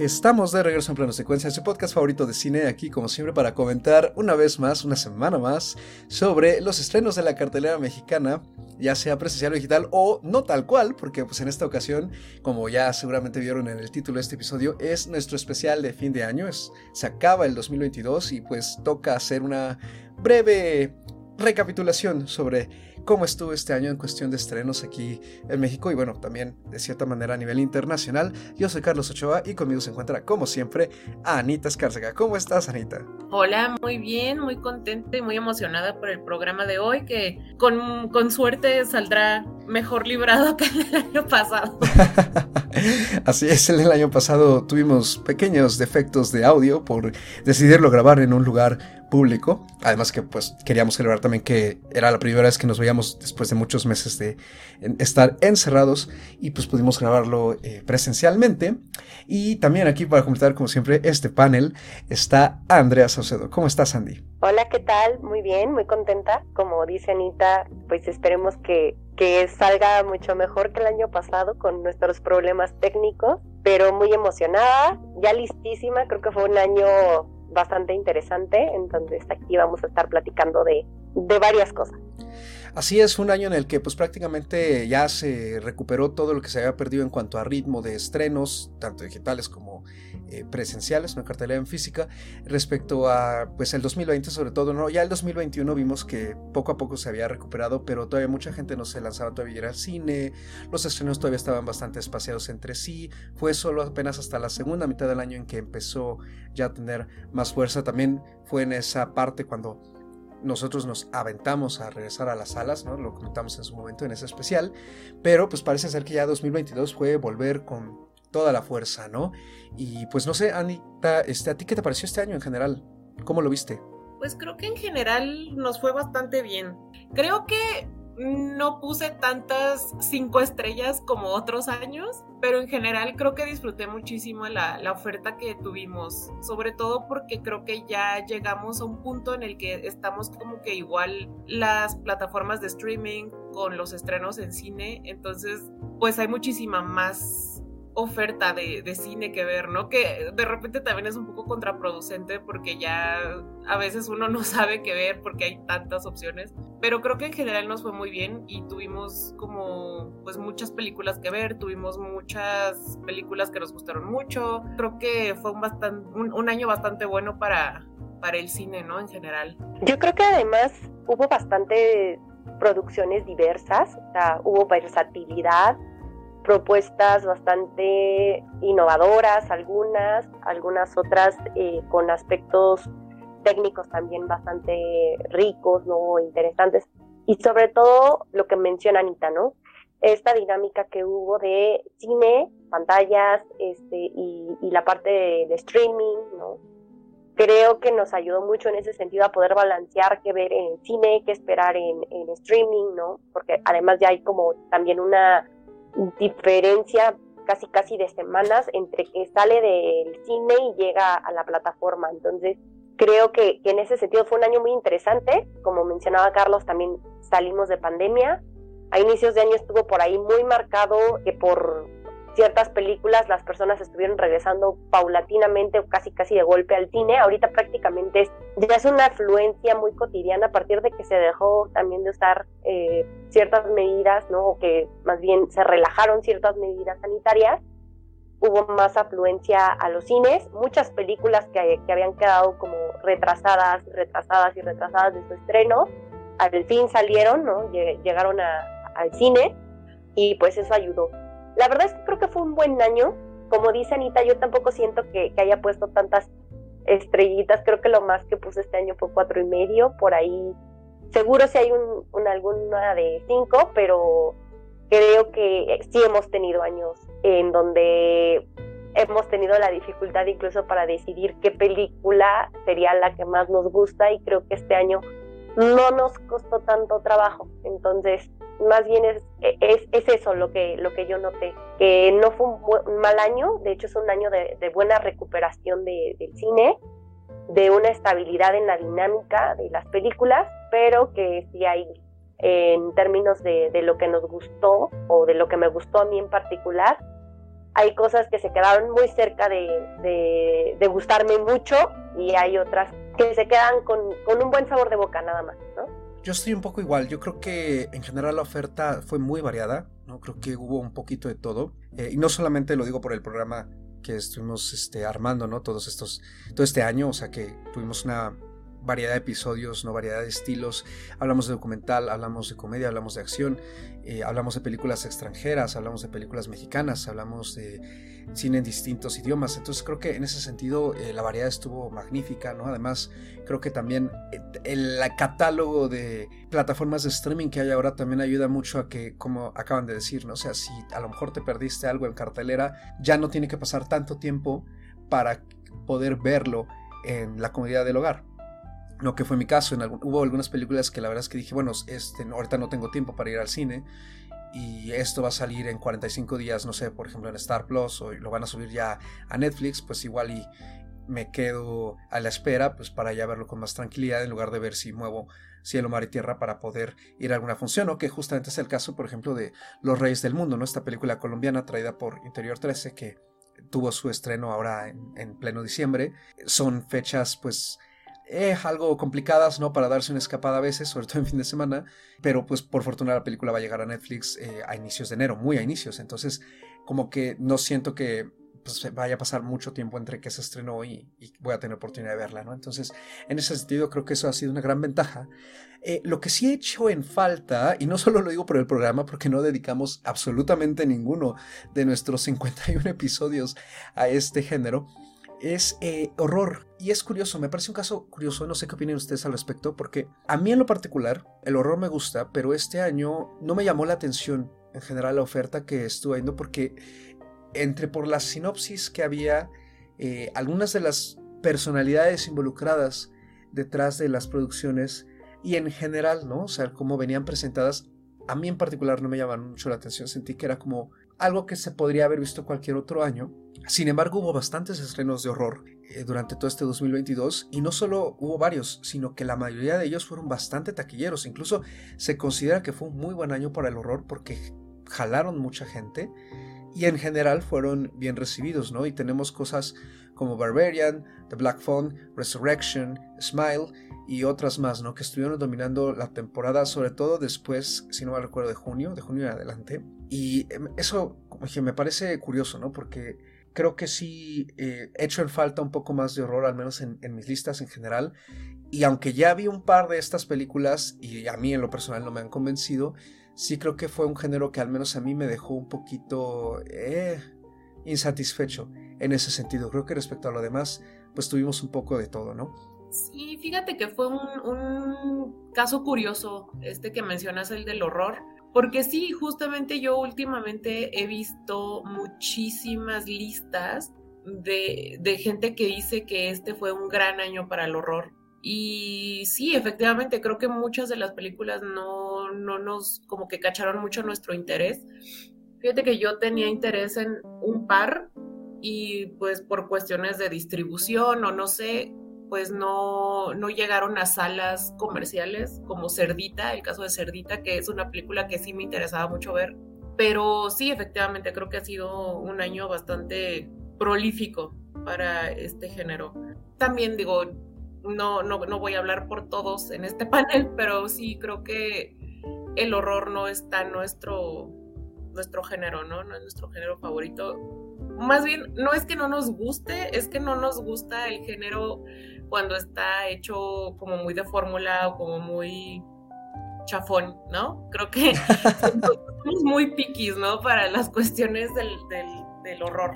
Estamos de regreso en plano secuencia, su podcast favorito de cine, aquí como siempre para comentar una vez más, una semana más, sobre los estrenos de la cartelera mexicana, ya sea presencial o digital o no tal cual, porque pues en esta ocasión, como ya seguramente vieron en el título de este episodio, es nuestro especial de fin de año, se acaba el 2022 y pues toca hacer una breve recapitulación sobre cómo estuvo este año en cuestión de estrenos aquí en México y bueno, también de cierta manera a nivel internacional. Yo soy Carlos Ochoa y conmigo se encuentra como siempre Anita Escárcega. ¿Cómo estás Anita? Hola, muy bien, muy contenta y muy emocionada por el programa de hoy que con, con suerte saldrá mejor librado que el año pasado. Así es, el año pasado tuvimos pequeños defectos de audio por decidirlo grabar en un lugar público. Además que pues queríamos celebrar también que era la primera vez que nos veíamos después de muchos meses de estar encerrados y pues pudimos grabarlo eh, presencialmente. Y también aquí para completar como siempre este panel está Andrea Saucedo. ¿Cómo estás Andy? Hola, ¿qué tal? Muy bien, muy contenta. Como dice Anita, pues esperemos que, que salga mucho mejor que el año pasado con nuestros problemas técnicos, pero muy emocionada, ya listísima. Creo que fue un año bastante interesante, entonces aquí vamos a estar platicando de, de varias cosas. Así es, un año en el que pues prácticamente ya se recuperó todo lo que se había perdido en cuanto a ritmo de estrenos, tanto digitales como eh, presenciales, una cartelera en física, respecto a pues el 2020 sobre todo, ¿no? Ya el 2021 vimos que poco a poco se había recuperado, pero todavía mucha gente no se lanzaba todavía al cine, los estrenos todavía estaban bastante espaciados entre sí, fue solo apenas hasta la segunda mitad del año en que empezó ya a tener más fuerza, también fue en esa parte cuando nosotros nos aventamos a regresar a las salas, ¿no? Lo comentamos en su momento en ese especial, pero pues parece ser que ya 2022 fue volver con toda la fuerza, ¿no? Y pues no sé, Anita, este, ¿a ti qué te pareció este año en general? ¿Cómo lo viste? Pues creo que en general nos fue bastante bien. Creo que no puse tantas cinco estrellas como otros años, pero en general creo que disfruté muchísimo la, la, oferta que tuvimos, sobre todo porque creo que ya llegamos a un punto en el que estamos como que igual las plataformas de streaming con los estrenos en cine, entonces pues hay muchísima más oferta de, de, cine que ver, ¿no? Que de repente también es un poco contraproducente porque ya a veces uno no sabe qué ver porque hay tantas opciones, pero creo que en general nos fue muy bien y tuvimos como pues muchas películas que ver, tuvimos muchas películas que nos gustaron mucho, creo que fue un, bastante, un, año bastante bueno para, para el cine, ¿no? En general. Yo creo que además hubo bastante producciones diversas, o sea, hubo versatilidad, propuestas bastante innovadoras, algunas, algunas otras eh, con aspectos técnicos también bastante ricos, ¿no? Interesantes. Y sobre todo lo que menciona Anita, ¿no? Esta dinámica que hubo de cine, pantallas, este, y, la parte de, streaming, ¿no? Creo que nos ayudó mucho en ese sentido a poder balancear qué ver en cine, qué esperar en, en streaming, ¿no? Porque además ya hay como también una diferencia casi casi de semanas entre que sale del cine y llega a la plataforma. Entonces, creo que, en ese sentido fue un año muy interesante. Como mencionaba Carlos, también salimos de pandemia. A inicios de año estuvo por ahí muy marcado que por ciertas películas las personas estuvieron regresando paulatinamente o casi casi de golpe al cine. Ahorita prácticamente ya es una afluencia muy cotidiana a partir de que se dejó también de usar eh, ciertas medidas, ¿no? O que más bien se relajaron ciertas medidas sanitarias. Hubo más afluencia a los cines, muchas películas que, que habían quedado como retrasadas, retrasadas y retrasadas de su estreno, al fin salieron, ¿no? Llegaron al cine y pues eso ayudó la verdad es que creo que fue un buen año. Como dice Anita, yo tampoco siento que, haya puesto tantas estrellitas. Creo que lo más que puse este año fue cuatro y medio. Por ahí, seguro si hay un, alguna de cinco, pero creo que sí hemos tenido años en donde hemos tenido la dificultad incluso para decidir qué película sería la que más nos gusta y creo que este año no nos costó tanto trabajo. Entonces, más bien es, es, es, eso lo que, lo que yo noté, que no fue un, mal año, de hecho es un año de, buena recuperación de, del cine, de una estabilidad en la dinámica de las películas, pero que sí hay en términos de, de, lo que nos gustó o de lo que me gustó a mí en particular, hay cosas que se quedaron muy cerca de, de, gustarme mucho y hay otras que se quedan con, con, un buen sabor de boca nada más, ¿no? Yo estoy un poco igual, yo creo que en general la oferta fue muy variada, ¿no? Creo que hubo un poquito de todo, eh, y no solamente lo digo por el programa que estuvimos este, armando, ¿no? Todos estos, todo este año, o sea que tuvimos una variedad de episodios, no variedad de estilos. Hablamos de documental, hablamos de comedia, hablamos de acción, eh, hablamos de películas extranjeras, hablamos de películas mexicanas, hablamos de cine en distintos idiomas. Entonces creo que en ese sentido eh, la variedad estuvo magnífica, ¿no? Además creo que también eh, el, catálogo de plataformas de streaming que hay ahora también ayuda mucho a que, como acaban de decir, ¿no? O sea, si a lo mejor te perdiste algo en cartelera, ya no tiene que pasar tanto tiempo para poder verlo en la comunidad del hogar no que fue mi caso. En hubo algunas películas que la verdad es que dije, bueno, este, ahorita no tengo tiempo para ir al cine y esto va a salir en 45 días, no sé, por ejemplo en Star Plus o lo van a subir ya a Netflix, pues igual y me quedo a la espera pues para ya verlo con más tranquilidad en lugar de ver si muevo cielo, mar y tierra para poder ir a alguna función, ¿no? Que justamente es el caso, por ejemplo, de Los Reyes del Mundo, ¿no? Esta película colombiana traída por Interior 13 que tuvo su estreno ahora en pleno diciembre. Son fechas pues eh, algo complicadas, ¿no? Para darse una escapada a veces, sobre todo en fin de semana, pero pues por fortuna la película va a llegar a Netflix eh, a inicios de enero, muy a inicios, entonces como que no siento que pues, vaya a pasar mucho tiempo entre que se estrenó y, y, voy a tener oportunidad de verla, ¿no? Entonces, en ese sentido creo que eso ha sido una gran ventaja. Eh, lo que sí he hecho en falta, y no solo lo digo por el programa, porque no dedicamos absolutamente ninguno de nuestros 51 episodios a este género, es eh, horror. Y es curioso, me parece un caso curioso, no sé qué opinan ustedes al respecto, porque a mí en lo particular el horror me gusta, pero este año no me llamó la atención en general la oferta que estuve viendo porque entre por la sinopsis que había, eh, algunas de las personalidades involucradas detrás de las producciones y en general, ¿no? O sea, cómo venían presentadas, a mí en particular no me llamaron mucho la atención, sentí que era como algo que se podría haber visto cualquier otro año. Sin embargo, hubo bastantes estrenos de horror eh, durante todo este 2022 y no solo hubo varios, sino que la mayoría de ellos fueron bastante taquilleros. Incluso se considera que fue un muy buen año para el horror porque jalaron mucha gente y en general fueron bien recibidos, ¿no? Y tenemos cosas como Barbarian, The Black Phone, Resurrection, Smile y otras más, ¿no? Que estuvieron dominando la temporada, sobre todo después, si no me recuerdo, de junio, de junio en adelante. Y em, eso, como dije, me parece curioso, ¿no? Porque creo que sí eh, he hecho en falta un poco más de horror, al menos en, mis listas en general. Y aunque ya vi un par de estas películas y a mí en lo personal no me han convencido, sí creo que fue un género que al menos a mí me dejó un poquito eh, insatisfecho en ese sentido. Creo que respecto a lo demás, pues tuvimos un poco de todo, ¿no? Sí, fíjate que fue un, caso curioso este que mencionas, el del horror, porque sí, justamente yo últimamente he visto muchísimas listas de, de, gente que dice que este fue un gran año para el horror. Y sí, efectivamente, creo que muchas de las películas no, no nos como que cacharon mucho nuestro interés. Fíjate que yo tenía interés en un par y pues por cuestiones de distribución o no sé, pues no, no llegaron a salas comerciales como Cerdita, el caso de Cerdita, que es una película que sí me interesaba mucho ver. Pero sí, efectivamente, creo que ha sido un año bastante prolífico para este género. También digo, no, no, no voy a hablar por todos en este panel, pero sí creo que el horror no está nuestro, nuestro género, ¿no? No es nuestro género favorito. Más bien, no es que no nos guste, es que no nos gusta el género cuando está hecho como muy de fórmula o como muy chafón, ¿no? Creo que somos muy piquis, ¿no? Para las cuestiones del, del, horror.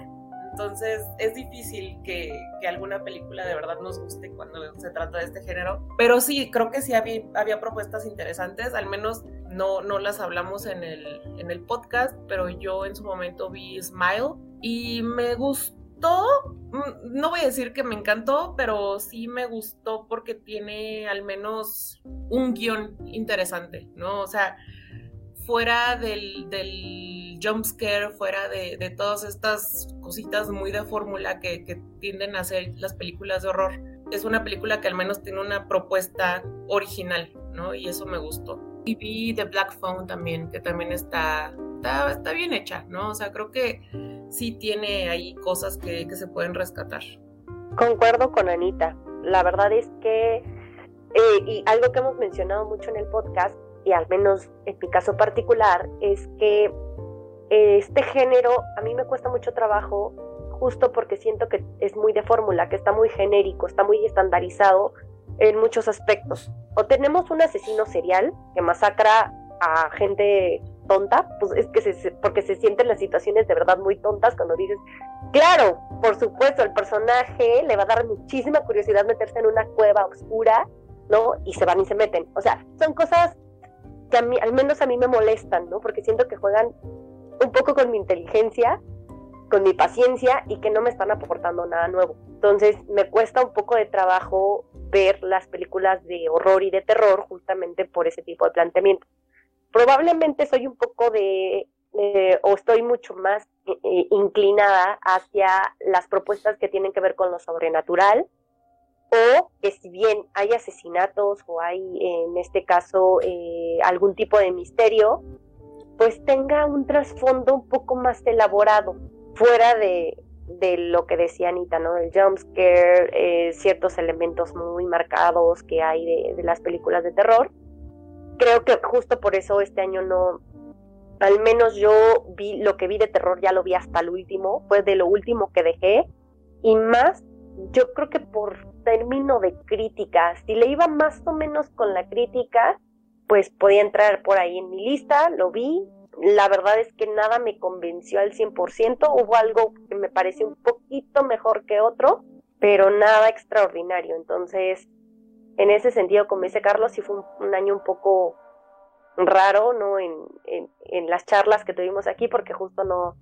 Entonces es difícil que, que, alguna película de verdad nos guste cuando se trata de este género. Pero sí, creo que sí había, había propuestas interesantes, al menos no, no las hablamos en el, en el podcast, pero yo en su momento vi Smile y me gustó Mm, no voy a decir que me encantó, pero sí me gustó porque tiene al menos un guion interesante, ¿no? O sea, fuera del, del jump scare, fuera de, todas estas cositas muy de fórmula que, que tienden a hacer las películas de horror, es una película que al menos tiene una propuesta original, ¿no? Y eso me gustó. Y vi The Black Phone también, que también está, está, bien hecha, ¿no? O sea, creo que sí tiene ahí cosas que, que se pueden rescatar. Concuerdo con Anita. La verdad es que, eh, y algo que hemos mencionado mucho en el podcast, y al menos en mi caso particular, es que eh, este género a mí me cuesta mucho trabajo justo porque siento que es muy de fórmula, que está muy genérico, está muy estandarizado en muchos aspectos. O tenemos un asesino serial que masacra a gente tonta, pues es que se, porque se sienten las situaciones de verdad muy tontas cuando dices, claro, por supuesto, el personaje le va a dar muchísima curiosidad meterse en una cueva oscura, ¿no? Y se van y se meten. O sea, son cosas que a mí, al menos a mí me molestan, ¿no? Porque siento que juegan un poco con mi inteligencia, con mi paciencia y que no me están aportando nada nuevo. Entonces me cuesta un poco de trabajo ver las películas de horror y de terror justamente por ese tipo de planteamiento probablemente soy un poco de, o estoy mucho más eh, eh, inclinada hacia las propuestas que tienen que ver con lo sobrenatural, o que si bien hay asesinatos o hay en este caso eh, algún tipo de misterio, pues tenga un trasfondo un poco más elaborado, fuera de, de lo que decía Anita, ¿no? Del jumpscare, ciertos elementos muy marcados que hay de, de las películas de terror creo que justo por eso este año no, al menos yo vi lo que vi de terror, ya lo vi hasta el último, fue de lo último que dejé, y más, yo creo que por término de crítica, si le iba más o menos con la crítica, pues podía entrar por ahí en mi lista, lo vi, la verdad es que nada me convenció al 100%, hubo algo que me pareció un poquito mejor que otro, pero nada extraordinario, entonces en ese sentido, como dice Carlos, sí fue un, año un poco raro, ¿no? En, en, las charlas que tuvimos aquí, porque justo no,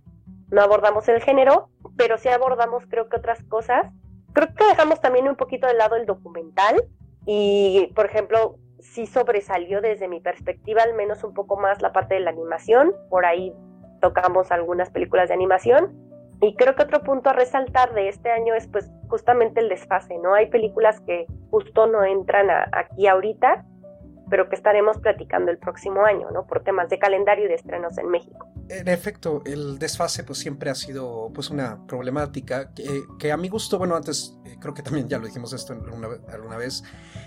no abordamos el género, pero sí abordamos creo que otras cosas. Creo que dejamos también un poquito de lado el documental y, por ejemplo, sí sobresalió desde mi perspectiva al menos un poco más la parte de la animación. Por ahí tocamos algunas películas de animación y creo que otro punto a resaltar de este año es pues justamente el desfase, ¿no? Hay películas que justo no entran aquí ahorita, pero que estaremos platicando el próximo año, ¿no? Por temas de calendario y de estrenos en México. En efecto, el desfase pues siempre ha sido pues una problemática que, que a mi gusto, bueno, antes eh, creo que también ya lo dijimos esto alguna, alguna vez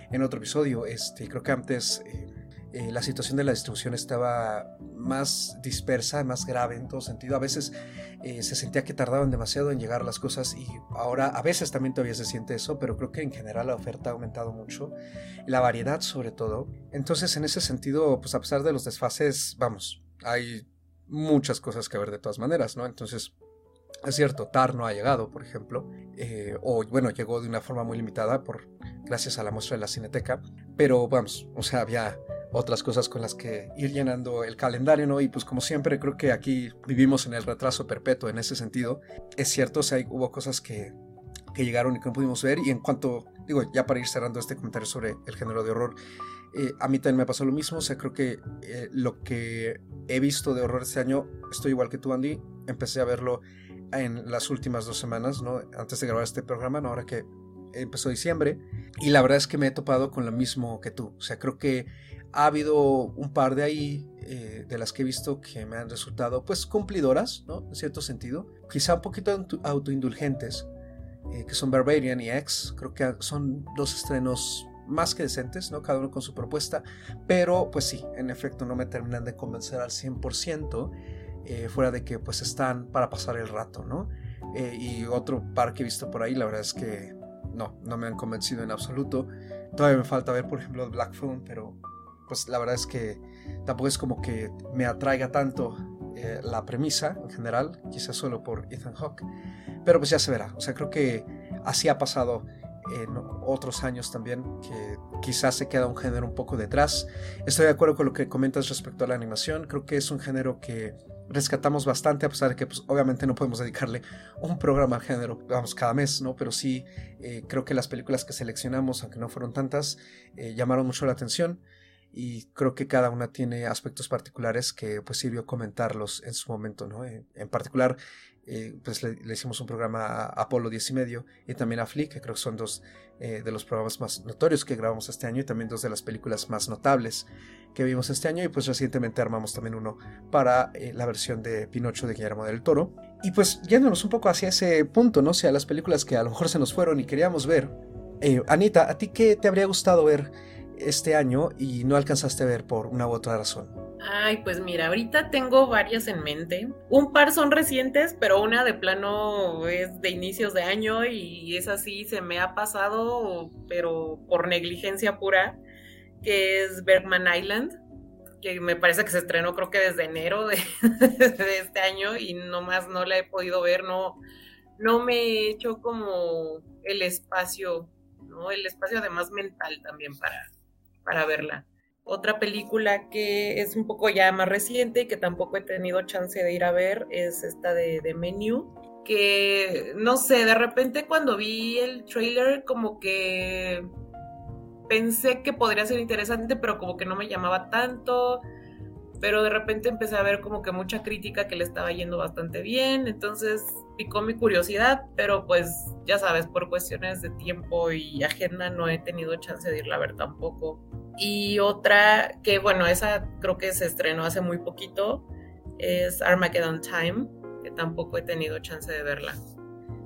en otro episodio, este, creo que antes... Eh, eh, la situación de la distribución estaba más dispersa, más grave en todo sentido. A veces eh, se sentía que tardaban demasiado en llegar las cosas y ahora a veces también todavía se siente eso, pero creo que en general la oferta ha aumentado mucho, la variedad sobre todo. Entonces en ese sentido, pues a pesar de los desfases, vamos, hay muchas cosas que ver de todas maneras, ¿no? Entonces es cierto, TAR no ha llegado, por ejemplo, eh, o bueno, llegó de una forma muy limitada por gracias a la muestra de la Cineteca, pero vamos, o sea, había otras cosas con las que ir llenando el calendario, ¿no? Y pues como siempre creo que aquí vivimos en el retraso perpetuo en ese sentido. Es cierto, o sea, hubo cosas que, que llegaron y que no pudimos ver y en cuanto, digo, ya para ir cerrando este comentario sobre el género de horror, eh, a mí también me pasó lo mismo, o sea, creo que eh, lo que he visto de horror este año, estoy igual que tú, Andy, empecé a verlo en las últimas dos semanas, ¿no? Antes de grabar este programa, ¿no? Ahora que empezó diciembre, y la verdad es que me he topado con lo mismo que tú, o sea, creo que ha habido un par de ahí eh, de las que he visto que me han resultado pues cumplidoras, ¿no? En cierto sentido. Quizá un poquito autoindulgentes, eh, que son Barbarian y X. Creo que son dos estrenos más que decentes, ¿no? Cada uno con su propuesta. Pero pues sí, en efecto no me terminan de convencer al 100%. Eh, fuera de que pues están para pasar el rato, ¿no? y otro par que he visto por ahí, la verdad es que no, no me han convencido en absoluto. Todavía me falta ver, por ejemplo, Black Phone, pero pues la verdad es que tampoco es como que me atraiga tanto eh, la premisa en general, quizás solo por Ethan Hawke, pero pues ya se verá, o sea, creo que así ha pasado en otros años también, que quizás se queda un género un poco detrás. Estoy de acuerdo con lo que comentas respecto a la animación, creo que es un género que rescatamos bastante, a pesar de que pues, obviamente no podemos dedicarle un programa al género, vamos, cada mes, ¿no? Pero sí, eh, creo que las películas que seleccionamos, aunque no fueron tantas, eh, llamaron mucho la atención y creo que cada una tiene aspectos particulares que pues sirvió comentarlos en su momento, ¿no? En, particular, eh, pues le, hicimos un programa a Apolo 10 y medio y también a Flick, que creo que son dos eh, de los programas más notorios que grabamos este año y también dos de las películas más notables que vimos este año y pues recientemente armamos también uno para eh, la versión de Pinocho de Guillermo del Toro Y pues yéndonos un poco hacia ese punto, ¿no? O sea, las películas que a lo mejor se nos fueron y queríamos ver. Eh, Anita, ¿a ti qué te habría gustado ver este año y no alcanzaste a ver por una u otra razón? Ay, pues mira, ahorita tengo varias en mente. Un par son recientes, pero una de plano es de inicios de año y es así, se me ha pasado, pero por negligencia pura, que es Bergman Island, que me parece que se estrenó creo que desde enero de, este año y nomás no la he podido ver, no, no me he hecho como el espacio, ¿no? El espacio además mental también para, para verla. Otra película que es un poco ya más reciente y que tampoco he tenido chance de ir a ver es esta de, Menu, que no sé, de repente cuando vi el trailer como que pensé que podría ser interesante, pero como que no me llamaba tanto. Pero de repente empecé a ver como que mucha crítica que le estaba yendo bastante bien. Entonces picó mi curiosidad, pero pues ya sabes, por cuestiones de tiempo y agenda no he tenido chance de irla a ver tampoco. Y otra que, bueno, esa creo que se estrenó hace muy poquito, es Armageddon Time, que tampoco he tenido chance de verla.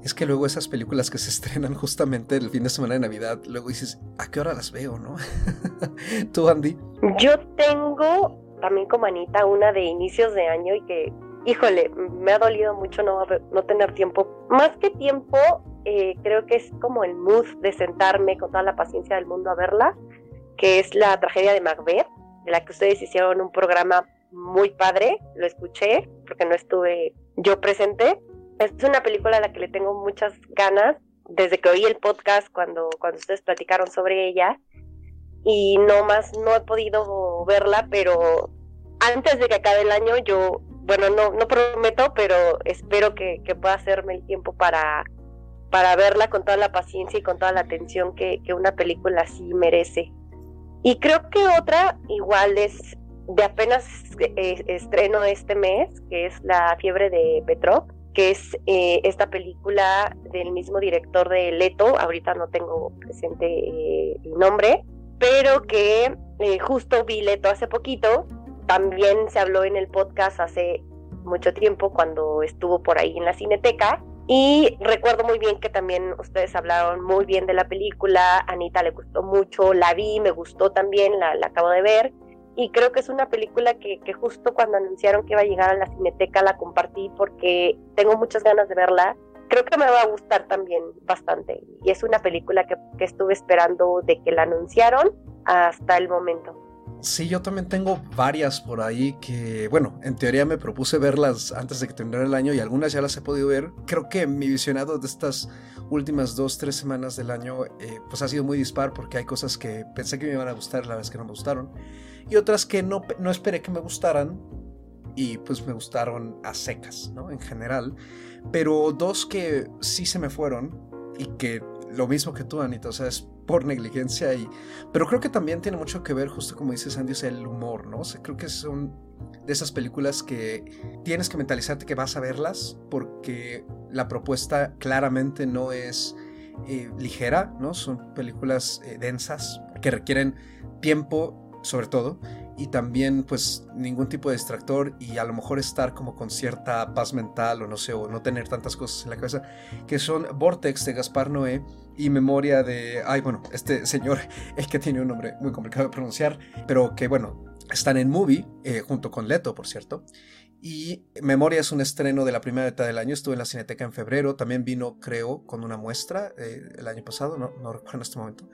Es que luego esas películas que se estrenan justamente el fin de semana de Navidad, luego dices, ¿a qué hora las veo, no? ¿Tú, Andy? Yo tengo también como Anita una de inicios de año y que, híjole, me ha dolido mucho no, no tener tiempo. Más que tiempo, eh, creo que es como el mood de sentarme con toda la paciencia del mundo a verla que es la tragedia de Macbeth, de la que ustedes hicieron un programa muy padre, lo escuché porque no estuve yo presente. Es una película a la que le tengo muchas ganas desde que oí el podcast cuando, cuando ustedes platicaron sobre ella y no más no he podido verla, pero antes de que acabe el año yo, bueno, no, no prometo, pero espero que, pueda hacerme el tiempo para, para verla con toda la paciencia y con toda la atención que, que una película así merece. Y creo que otra igual es de apenas eh, estreno este mes, que es La fiebre de Petrov, que es eh, esta película del mismo director de Leto, ahorita no tengo presente eh, el nombre, pero que justo vi Leto hace poquito, también se habló en el podcast hace mucho tiempo cuando estuvo por ahí en la cineteca y recuerdo muy bien que también ustedes hablaron muy bien de la película, Anita le gustó mucho, la vi, me gustó también, la, acabo de ver. Y creo que es una película que, justo cuando anunciaron que iba a llegar a la cineteca la compartí porque tengo muchas ganas de verla. Creo que me va a gustar también bastante. Y es una película que, que estuve esperando de que la anunciaron hasta el momento. Sí, yo también tengo varias por ahí que, bueno, en teoría me propuse verlas antes de que terminara el año y algunas ya las he podido ver. Creo que mi visionado de estas últimas dos, tres semanas del año, eh, pues ha sido muy dispar porque hay cosas que pensé que me iban a gustar, la es que no me gustaron. Y otras que no, no esperé que me gustaran y pues me gustaron a secas, ¿no? En general. Pero dos que sí se me fueron y que lo mismo que tú, Anita, o sea, es por negligencia y... Pero creo que también tiene mucho que ver, justo como dices Andy, es el humor, ¿no? O creo que son de esas películas que tienes que mentalizarte que vas a verlas porque la propuesta claramente no es eh, ligera, ¿no? Son películas eh, densas que requieren tiempo, sobre todo, y también pues ningún tipo de distractor y a lo mejor estar como con cierta paz mental o no sé, o no tener tantas cosas en la cabeza, que son Vortex de Gaspar Noé y Memoria de, ay bueno, este señor, el que tiene un nombre muy complicado de pronunciar, pero que bueno, están en movie, eh, junto con Leto, por cierto. Y Memoria es un estreno de la primera mitad del año. Estuve en la Cineteca en febrero. También vino, creo, con una muestra eh, el año pasado. No, no recuerdo en este momento.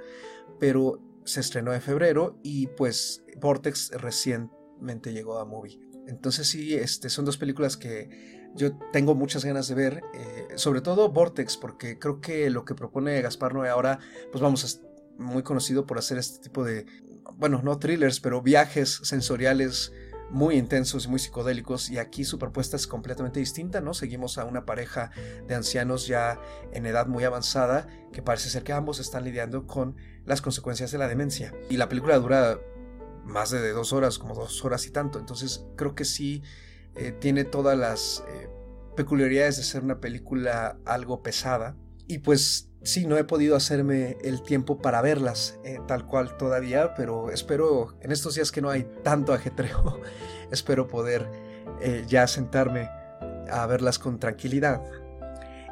Pero se estrenó en febrero y pues Vortex recientemente llegó a Movie. Entonces sí, este, son dos películas que yo tengo muchas ganas de ver, eh, sobre todo Vortex, porque creo que lo que propone Gaspar Noé ahora, pues vamos, es muy conocido por hacer este tipo de, bueno, no thrillers, pero viajes sensoriales muy intensos y muy psicodélicos y aquí su propuesta es completamente distinta, ¿no? Seguimos a una pareja de ancianos ya en edad muy avanzada que parece ser que ambos están lidiando con las consecuencias de la demencia. Y la película dura más de dos horas, como dos horas y tanto, entonces creo que sí eh, tiene todas las eh, peculiaridades de ser una película algo pesada. Y pues sí, no he podido hacerme el tiempo para verlas eh, tal cual todavía, pero espero en estos días que no hay tanto ajetreo, espero poder ya sentarme a verlas con tranquilidad.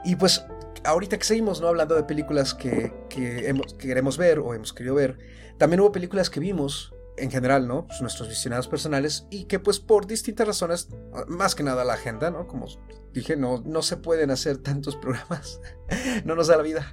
Y pues ahorita que seguimos ¿no? hablando de películas que, que queremos ver o hemos querido ver, también hubo películas que vimos en general, ¿no? Pues nuestros visionados personales y que pues por distintas razones, más que nada la agenda, ¿no? Como dije, no, no se pueden hacer tantos programas, no nos da la vida.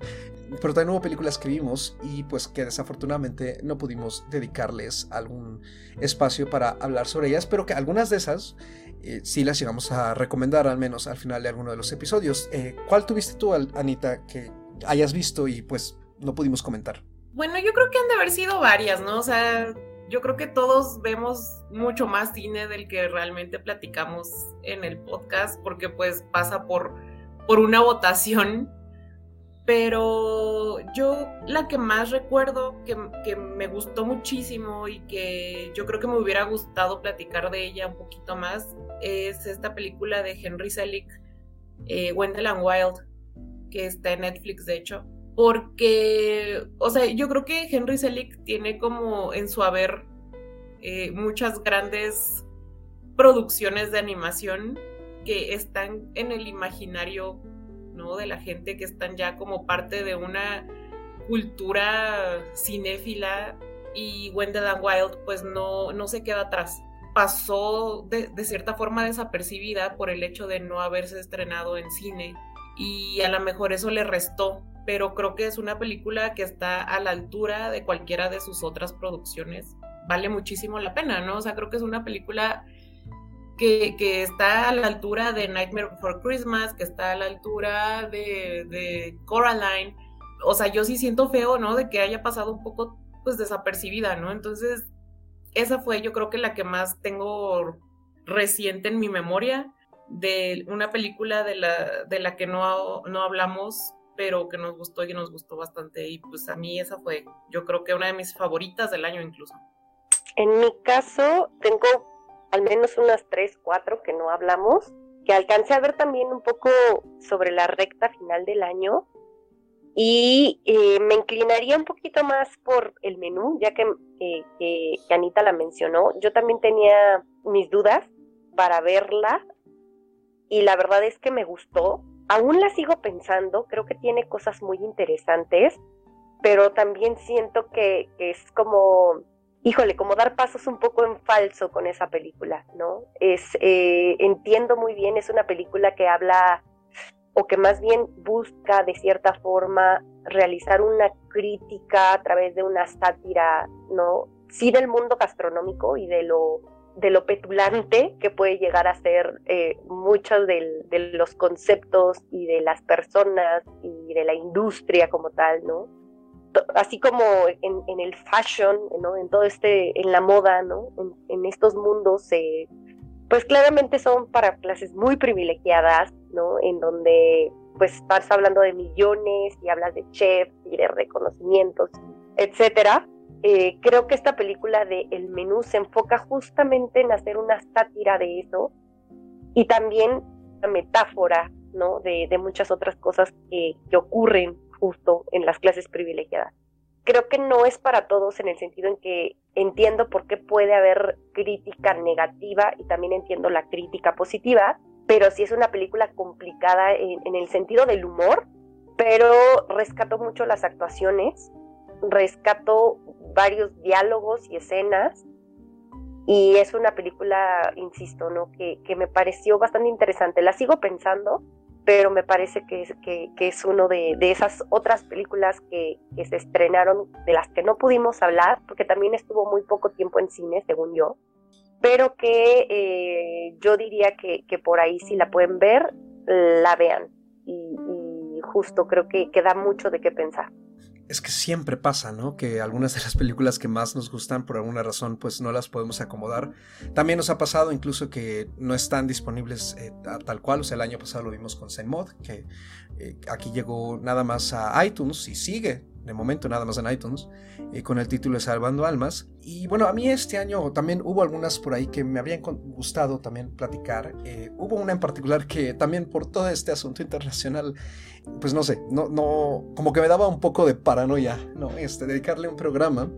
Pero también hubo películas que vimos y pues que desafortunadamente no pudimos dedicarles algún espacio para hablar sobre ellas, pero que algunas de esas eh, sí las llegamos a recomendar al menos al final de alguno de los episodios. Eh, ¿Cuál tuviste tú, Anita, que hayas visto y pues no pudimos comentar? Bueno, yo creo que han de haber sido varias, ¿no? O sea, yo creo que todos vemos mucho más cine del que realmente platicamos en el podcast, porque pues pasa por, por una votación. Pero yo la que más recuerdo, que, que, me gustó muchísimo y que yo creo que me hubiera gustado platicar de ella un poquito más, es esta película de Henry Selick, eh, Wendell and Wild, que está en Netflix de hecho porque, o sea, yo creo que Henry Selick tiene como en su haber eh, muchas grandes producciones de animación que están en el imaginario, De la gente, que están ya como parte de una cultura cinéfila y Wendell Wild pues no, no se queda atrás. Pasó de, de cierta forma desapercibida por el hecho de no haberse estrenado en cine y a lo mejor eso le restó pero creo que es una película que está a la altura de cualquiera de sus otras producciones. Vale muchísimo la pena, ¿no? O sea, creo que es una película que, está a la altura de Nightmare Before Christmas, que está a la altura de, Coraline. O sea, yo sí siento feo, ¿no? De que haya pasado un poco, pues, desapercibida, ¿no? Entonces, esa fue yo creo que la que más tengo reciente en mi memoria de una película de la, de la que no, no hablamos pero que nos gustó y que nos gustó bastante. Y pues a mí esa fue, yo creo que una de mis favoritas del año incluso. En mi caso, tengo al menos unas tres, cuatro que no hablamos, que alcancé a ver también un poco sobre la recta final del año. Y eh, me inclinaría un poquito más por el menú, ya que, eh, que Anita la mencionó. Yo también tenía mis dudas para verla y la verdad es que me gustó aún la sigo pensando, creo que tiene cosas muy interesantes, pero también siento que, es como, híjole, como dar pasos un poco en falso con esa película, ¿no? Es, eh, entiendo muy bien, es una película que habla o que más bien busca de cierta forma realizar una crítica a través de una sátira, ¿no? Sí del mundo gastronómico y de lo de lo petulante que puede llegar a ser eh, muchos de los conceptos y de las personas y de la industria como tal, ¿no? Así como en, el fashion, ¿no? En todo este, en la moda, ¿no? En, estos mundos, eh, pues claramente son para clases muy privilegiadas, ¿no? En donde pues estás hablando de millones y hablas de chefs y de reconocimientos, etcétera, eh, creo que esta película de El Menú se enfoca justamente en hacer una sátira de eso y también una metáfora ¿no? de, muchas otras cosas que, ocurren justo en las clases privilegiadas. Creo que no es para todos en el sentido en que entiendo por qué puede haber crítica negativa y también entiendo la crítica positiva, pero sí es una película complicada en, el sentido del humor, pero rescato mucho las actuaciones, rescato varios diálogos y escenas y es una película, insisto, ¿no? Que, que me pareció bastante interesante. La sigo pensando, pero me parece que es, que, es uno de, de, esas otras películas que, que, se estrenaron, de las que no pudimos hablar, porque también estuvo muy poco tiempo en cine, según yo, pero que eh, yo diría que, que, por ahí si la pueden ver, la vean. Y, y justo creo que, que da mucho de qué pensar es que siempre pasa, ¿no? Que algunas de las películas que más nos gustan por alguna razón pues no las podemos acomodar. También nos ha pasado incluso que no están disponibles eh, tal cual, o sea, el año pasado lo vimos con Zen Mod, que eh, aquí llegó nada más a iTunes y sigue de momento nada más en iTunes, eh, con el título de Salvando Almas. Y bueno, a mí este año también hubo algunas por ahí que me habrían gustado también platicar. Eh, hubo una en particular que también por todo este asunto internacional, pues no sé, no, no, como que me daba un poco de paranoia, ¿no? Este, dedicarle un programa.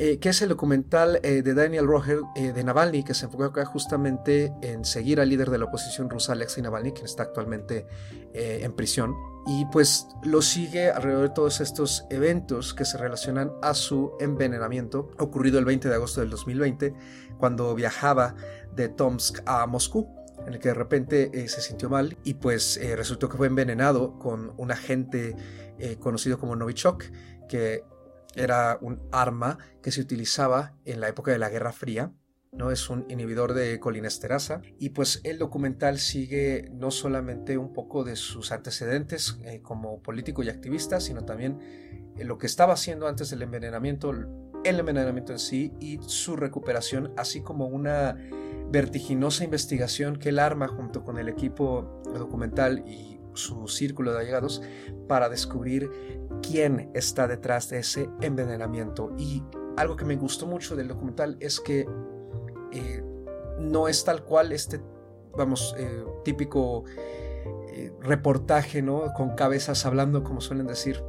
eh, que es el documental eh, de Daniel Roger de Navalny, que se enfoca justamente en seguir al líder de la oposición rusa, Alexei Navalny, quien está actualmente en prisión. Y pues lo sigue alrededor de todos estos eventos que se relacionan a su envenenamiento, ocurrido el 20 de agosto del 2020, cuando viajaba de Tomsk a Moscú en el que de repente eh, se sintió mal y pues eh, resultó que fue envenenado con un agente eh, conocido como Novichok, que era un arma que se utilizaba en la época de la Guerra Fría. ¿No? Es un inhibidor de colinesterasa y pues el documental sigue no solamente un poco de sus antecedentes como político y activista, sino también lo que estaba haciendo antes del envenenamiento, el envenenamiento en sí y su recuperación, así como una vertiginosa investigación que él arma junto con el equipo documental y su círculo de allegados para descubrir quién está detrás de ese envenenamiento. Y algo que me gustó mucho del documental es que eh, no es tal cual este, vamos, eh, típico eh, reportaje, ¿no? Con cabezas hablando, como suelen decir,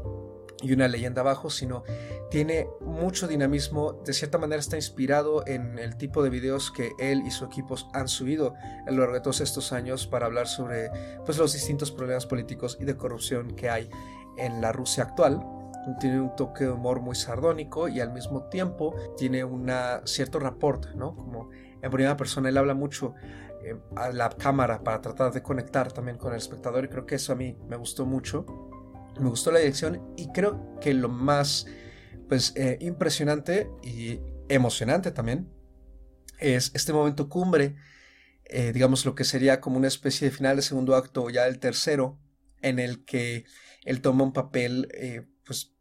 y una leyenda abajo, sino tiene mucho dinamismo, de cierta manera está inspirado en el tipo de videos que él y su equipo han subido a lo largo de todos estos años para hablar sobre pues, los distintos problemas políticos y de corrupción que hay en la Rusia actual. Tiene un toque de humor muy sardónico y al mismo tiempo tiene un cierto rapport, ¿no? Como en primera persona él habla mucho eh, a la cámara para tratar de conectar también con el espectador y creo que eso a mí me gustó mucho me gustó la dirección y creo que lo más pues, eh, impresionante y emocionante también es este momento cumbre, eh, digamos lo que sería como una especie de final de segundo acto o ya el tercero, en el que él toma un papel pues,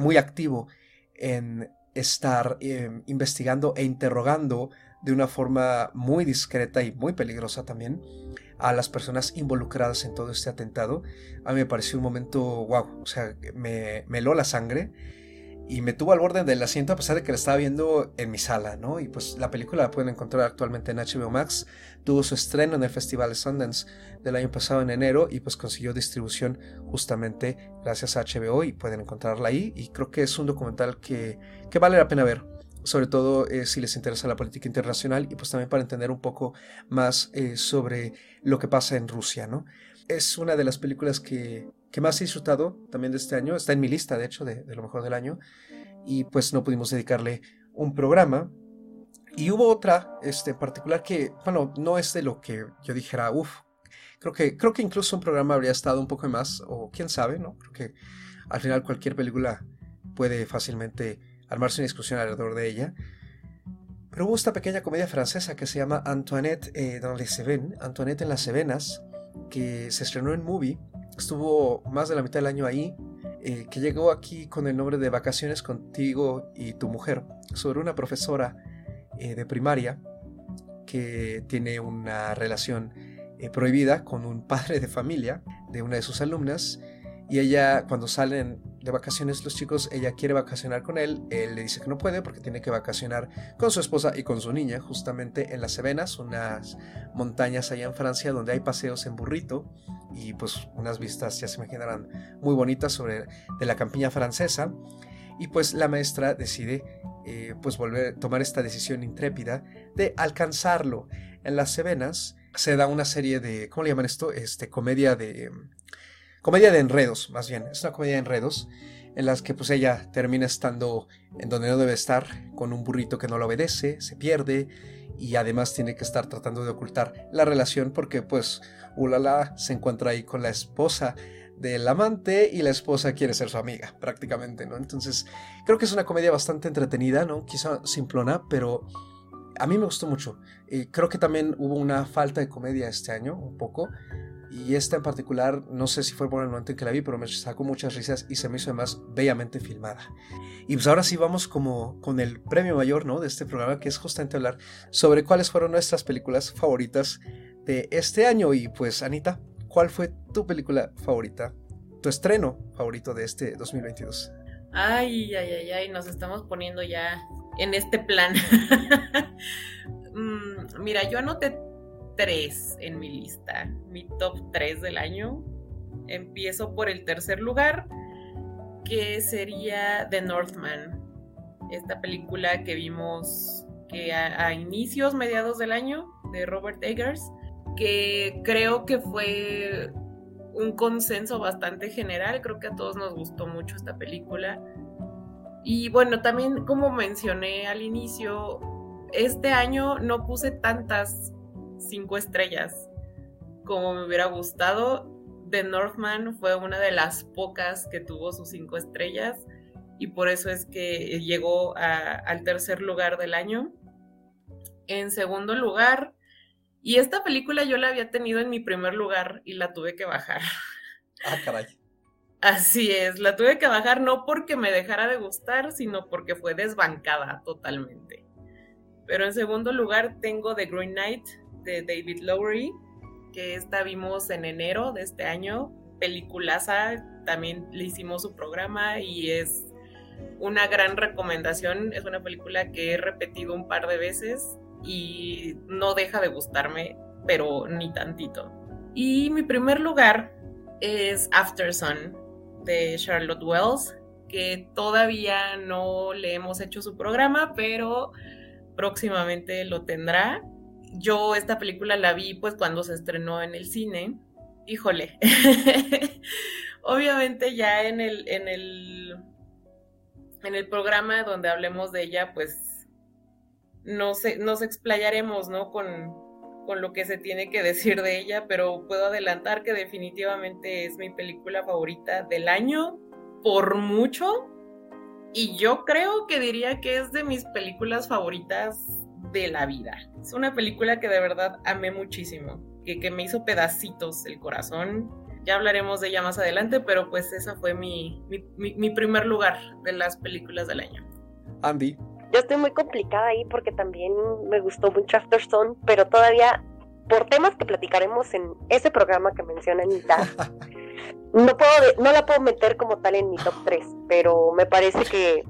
muy activo en estar investigando e interrogando de una forma muy discreta y muy peligrosa también a las personas involucradas en todo este atentado. A mí me pareció un momento, wow, o sea, me, me heló la sangre y me tuvo al borde del asiento a pesar de que la estaba viendo en mi sala, ¿no? Y pues la película la pueden encontrar actualmente en HBO Max. Tuvo su estreno en el Festival de Sundance del año pasado en enero y pues consiguió distribución justamente gracias a HBO y pueden encontrarla ahí. Y creo que es un documental que, que vale la pena ver sobre todo eh, si les interesa la política internacional y pues también para entender un poco más eh, sobre lo que pasa en Rusia, ¿no? Es una de las películas que, más he disfrutado también de este año, está en mi lista de hecho de, lo mejor del año y pues no pudimos dedicarle un programa. Y hubo otra este, particular que, bueno, no es de lo que yo dijera, uff, creo que, creo que incluso un programa habría estado un poco más, o quién sabe, ¿no? Creo que al final cualquier película puede fácilmente armarse una discusión alrededor de ella. Pero hubo esta pequeña comedia francesa que se llama Antoinette eh, dans les Cévennes, Antoinette en las Cevenas, que se estrenó en Movie, estuvo más de la mitad del año ahí, eh, que llegó aquí con el nombre de Vacaciones contigo y tu mujer, sobre una profesora eh, de primaria que tiene una relación prohibida con un padre de familia de una de sus alumnas y ella, cuando salen de vacaciones los chicos, ella quiere vacacionar con él. Él le dice que no puede porque tiene que vacacionar con su esposa y con su niña, justamente en las Cevenas, unas montañas allá en Francia donde hay paseos en burrito y pues unas vistas, ya se imaginarán, muy bonitas sobre de la campiña francesa. Y pues la maestra decide eh, pues volver a tomar esta decisión intrépida de alcanzarlo. En las Cevenas se da una serie de, ¿cómo le llaman esto? Este, comedia de comedia de enredos, más bien, es una comedia de enredos en las que pues ella termina estando en donde no debe estar, con un burrito que no lo obedece, se pierde y además tiene que estar tratando de ocultar la relación porque pues Ulala se encuentra ahí con la esposa del amante y la esposa quiere ser su amiga prácticamente, ¿no? Entonces creo que es una comedia bastante entretenida, ¿no? Quizá simplona, pero a mí me gustó mucho. y creo que también hubo una falta de comedia este año, un poco. Y esta en particular, no sé si fue por el momento en que la vi, pero me sacó muchas risas y se me hizo además bellamente filmada. Y pues ahora sí vamos como con el premio mayor, ¿no? De este programa, que es justamente hablar sobre cuáles fueron nuestras películas favoritas de este año. Y pues, Anita, ¿cuál fue tu película favorita? Tu estreno favorito de este 2022. Ay, ay, ay, ay, nos estamos poniendo ya en este plan. Mm, mira, yo anoté tres en mi lista, mi top 3 del año. Empiezo por el tercer lugar, que sería The Northman. esta película que vimos que a, inicios, mediados del año, de Robert Eggers, que creo que fue un consenso bastante general, creo que a todos nos gustó mucho esta película. Y bueno, también como mencioné al inicio, este año no puse tantas cinco estrellas como me hubiera gustado. The Northman fue una de las pocas que tuvo sus cinco estrellas y por eso es que llegó al tercer lugar del año. En segundo lugar, y esta película yo la había tenido en mi primer lugar y la tuve que bajar. Ah, caray. Así es, la tuve que bajar no porque me dejara de gustar, sino porque fue desbancada totalmente. Pero en segundo lugar tengo The Green Knight de David Lowery, que esta vimos en enero de este año. Peliculaza, también le hicimos su programa y es una gran recomendación. Es una película que he repetido un par de veces y no deja de gustarme, pero ni tantito. Y mi primer lugar es After Sun de Charlotte Wells, que todavía no le hemos hecho su programa, pero próximamente lo tendrá. Yo esta película la vi pues cuando se estrenó en el cine. Híjole. Obviamente ya en el, en el en el programa donde hablemos de ella, pues nos, nos explayaremos, ¿no? Con, con lo que se tiene que decir de ella, pero puedo adelantar que definitivamente es mi película favorita del año, por mucho, y yo creo que diría que es de mis películas favoritas de la vida. Es una película que de verdad amé muchísimo, que, que me hizo pedacitos el corazón ya hablaremos de ella más adelante, pero pues esa fue mi, mi, primer lugar de las películas del año. Andy. Yo estoy muy complicada ahí porque también me gustó mucho Afterstone, pero todavía por temas que platicaremos en ese programa que menciona Anita, no, puedo, no la puedo meter como tal en mi top 3, pero me parece que,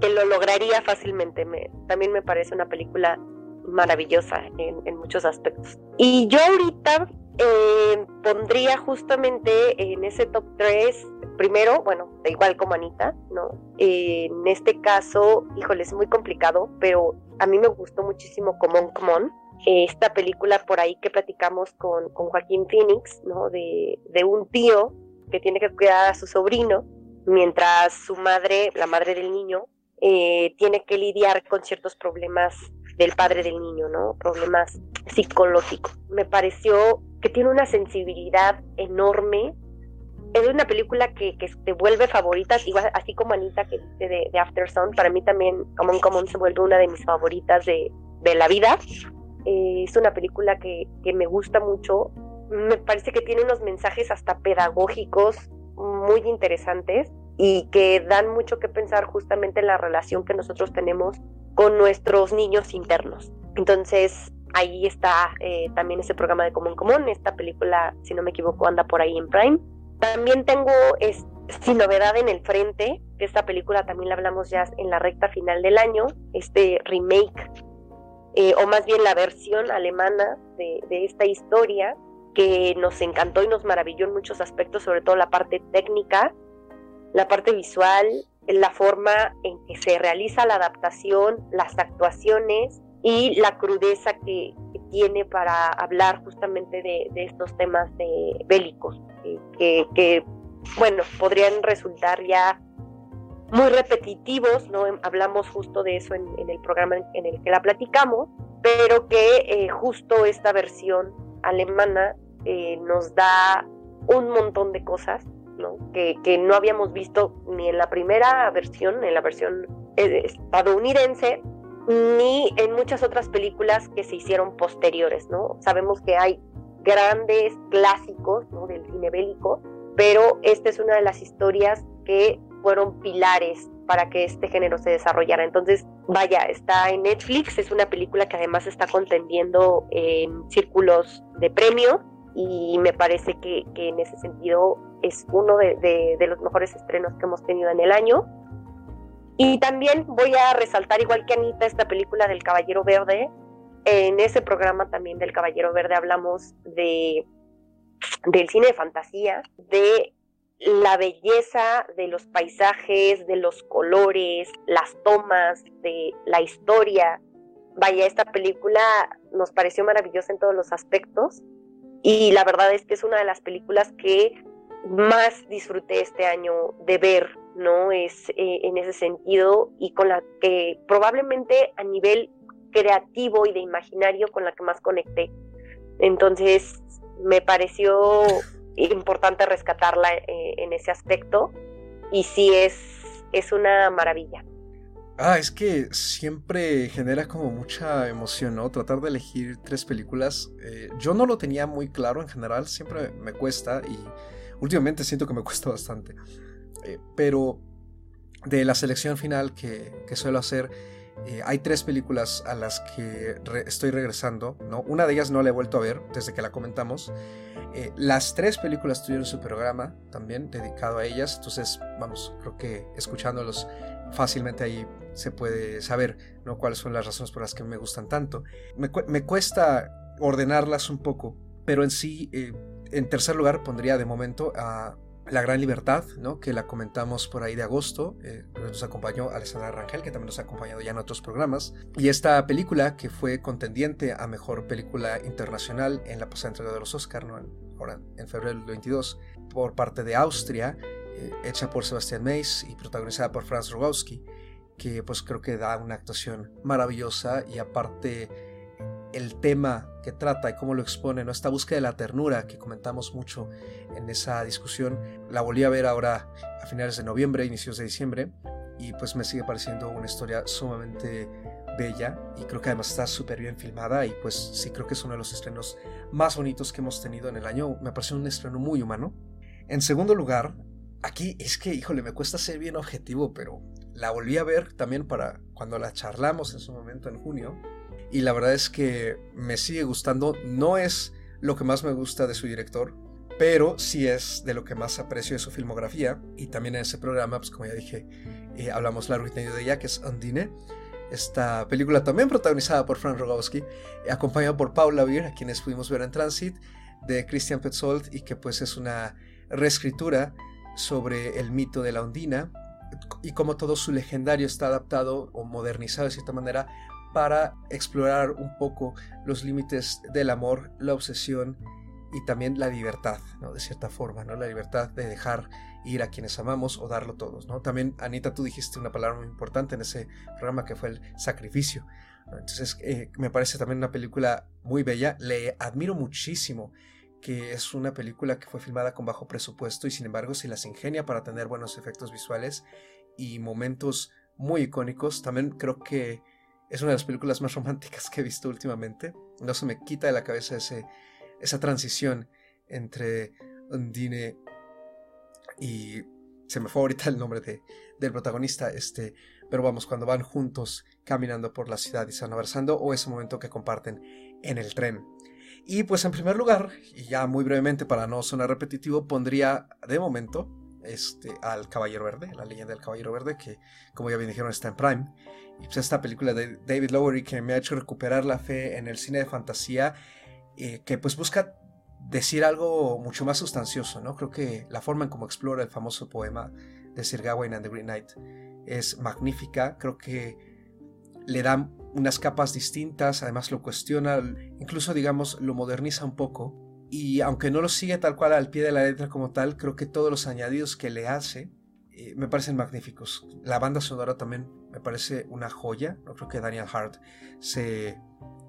que lo lograría fácilmente. Me, también me parece una película maravillosa en, en muchos aspectos. Y yo ahorita eh, pondría justamente en ese top 3, primero, bueno, igual como Anita, ¿no? en este caso, híjole, es muy complicado, pero a mí me gustó muchísimo Comón Comón. esta película por ahí que platicamos con, con Joaquín Phoenix, ¿no? De, de un tío que tiene que cuidar a su sobrino, mientras su madre, la madre del niño, eh, tiene que lidiar con ciertos problemas del padre del niño, ¿no? Problemas psicológicos. Me pareció que tiene una sensibilidad enorme. Es una película que, que vuelve favorita, igual así como Anita que dice de, After Sun, para mí también Common Common se vuelve una de mis favoritas de, de la vida. Eh, es una película que, que me gusta mucho. Me parece que tiene unos mensajes hasta pedagógicos muy interesantes y que dan mucho que pensar justamente en la relación que nosotros tenemos con nuestros niños internos. Entonces, ahí está eh, también ese programa de Común Común. Esta película, si no me equivoco, anda por ahí en Prime. También tengo es, Sin Novedad en el Frente, que esta película también la hablamos ya en la recta final del año, este remake, eh, o más bien la versión alemana de, de esta historia, que nos encantó y nos maravilló en muchos aspectos, sobre todo la parte técnica, la parte visual, la forma en que se realiza la adaptación, las actuaciones, y la crudeza que, tiene para hablar justamente de, estos temas de bélicos, que, bueno, podrían resultar ya muy repetitivos, ¿no? Hablamos justo de eso en, el programa en el que la platicamos, pero que eh, justo esta versión alemana eh, nos da un montón de cosas, ¿no? Que, no habíamos visto ni en la primera versión, en la versión eh, estadounidense, ni en muchas otras películas que se hicieron posteriores, ¿no? Sabemos que hay grandes clásicos del cine bélico, pero esta es una de las historias que fueron pilares para que este género se desarrollara. Entonces, vaya, está en Netflix, es una película que además está contendiendo en círculos de premio y me parece que, en ese sentido es uno de, de los mejores estrenos que hemos tenido en el año. Y también voy a resaltar, igual que Anita, esta película del Caballero Verde. En ese programa también del Caballero Verde hablamos de del cine de fantasía, de la belleza de los paisajes, de los colores, las tomas, de la historia. Vaya, esta película nos pareció maravillosa en todos los aspectos y la verdad es que es una de las películas que más disfruté este año de ver, ¿no? Es eh, en ese sentido y con la que probablemente a nivel creativo y de imaginario con la que más conecté. Entonces me pareció importante rescatarla eh, en ese aspecto y sí es, es una maravilla. Ah, es que siempre genera como mucha emoción, ¿no? Tratar de elegir tres películas. Eh, yo no lo tenía muy claro en general, siempre me cuesta y últimamente siento que me cuesta bastante. Eh, pero de la selección final que, que suelo hacer, eh, hay tres películas a las que estoy regresando, ¿no? Una de ellas no la he vuelto a ver desde que la comentamos. Las tres películas tuvieron su programa también dedicado a ellas, entonces, vamos, creo que escuchándolos fácilmente ahí se puede saber, ¿no? Cuáles son las razones por las que me gustan tanto. Me, me cuesta ordenarlas un poco, pero en sí, eh, en tercer lugar pondría de momento a la Gran Libertad, ¿no? que la comentamos por ahí de agosto, eh, nos acompañó Alessandra Rangel, que también nos ha acompañado ya en otros programas, y esta película que fue contendiente a Mejor Película Internacional en la pasada entrega de los Oscar, ¿no? ahora, en febrero del 22, por parte de Austria, eh, hecha por Sebastián Meis y protagonizada por Franz Rogowski, que pues creo que da una actuación maravillosa y aparte el tema que trata y cómo lo expone, ¿no? esta búsqueda de la ternura que comentamos mucho en esa discusión, la volví a ver ahora a finales de noviembre, inicios de diciembre, y pues me sigue pareciendo una historia sumamente bella y creo que además está súper bien filmada y pues sí creo que es uno de los estrenos más bonitos que hemos tenido en el año, me pareció un estreno muy humano. En segundo lugar, aquí es que, híjole, me cuesta ser bien objetivo, pero la volví a ver también para cuando la charlamos en su momento en junio y la verdad es que me sigue gustando. No es lo que más me gusta de su director, pero sí es de lo que más aprecio de su filmografía. Y también en ese programa, pues como ya dije, eh, hablamos largo y tendido de ella, que es Undine. Esta película también protagonizada por Frank Rogowski, acompañada por Paula Beer, a quienes pudimos ver en Transit, de Christian Petzold, y que pues es una reescritura sobre el mito de la Ondina y cómo todo su legendario está adaptado o modernizado de cierta manera para explorar un poco los límites del amor, la obsesión y también la libertad, ¿no? De cierta forma, ¿no? La libertad de dejar ir a quienes amamos o darlo todos, ¿no? También, Anita, tú dijiste una palabra muy importante en ese programa que fue el sacrificio. Entonces, eh, me parece también una película muy bella. Le admiro muchísimo que es una película que fue filmada con bajo presupuesto y sin embargo se las ingenia para tener buenos efectos visuales y momentos muy icónicos. También creo que es una de las películas más románticas que he visto últimamente. No se me quita de la cabeza ese, esa transición entre Undine y se me fue ahorita el nombre de, del protagonista, este, pero vamos, cuando van juntos caminando por la ciudad y se van abrazando, o ese momento que comparten en el tren. Y pues en primer lugar, y ya muy brevemente para no sonar repetitivo, pondría de momento este, al Caballero Verde, la leyenda del Caballero Verde, que como ya bien dijeron está en Prime. Y pues esta película de David Lowery que me ha hecho recuperar la fe en el cine de fantasía, eh, que pues busca decir algo mucho más sustancioso, ¿no? Creo que la forma en cómo explora el famoso poema de Sir Gawain and the Green Knight es magnífica, creo que le da unas capas distintas, además lo cuestiona, incluso digamos lo moderniza un poco y aunque no lo sigue tal cual al pie de la letra como tal, creo que todos los añadidos que le hace eh, me parecen magníficos. La banda sonora también me parece una joya. No creo que Daniel Hart se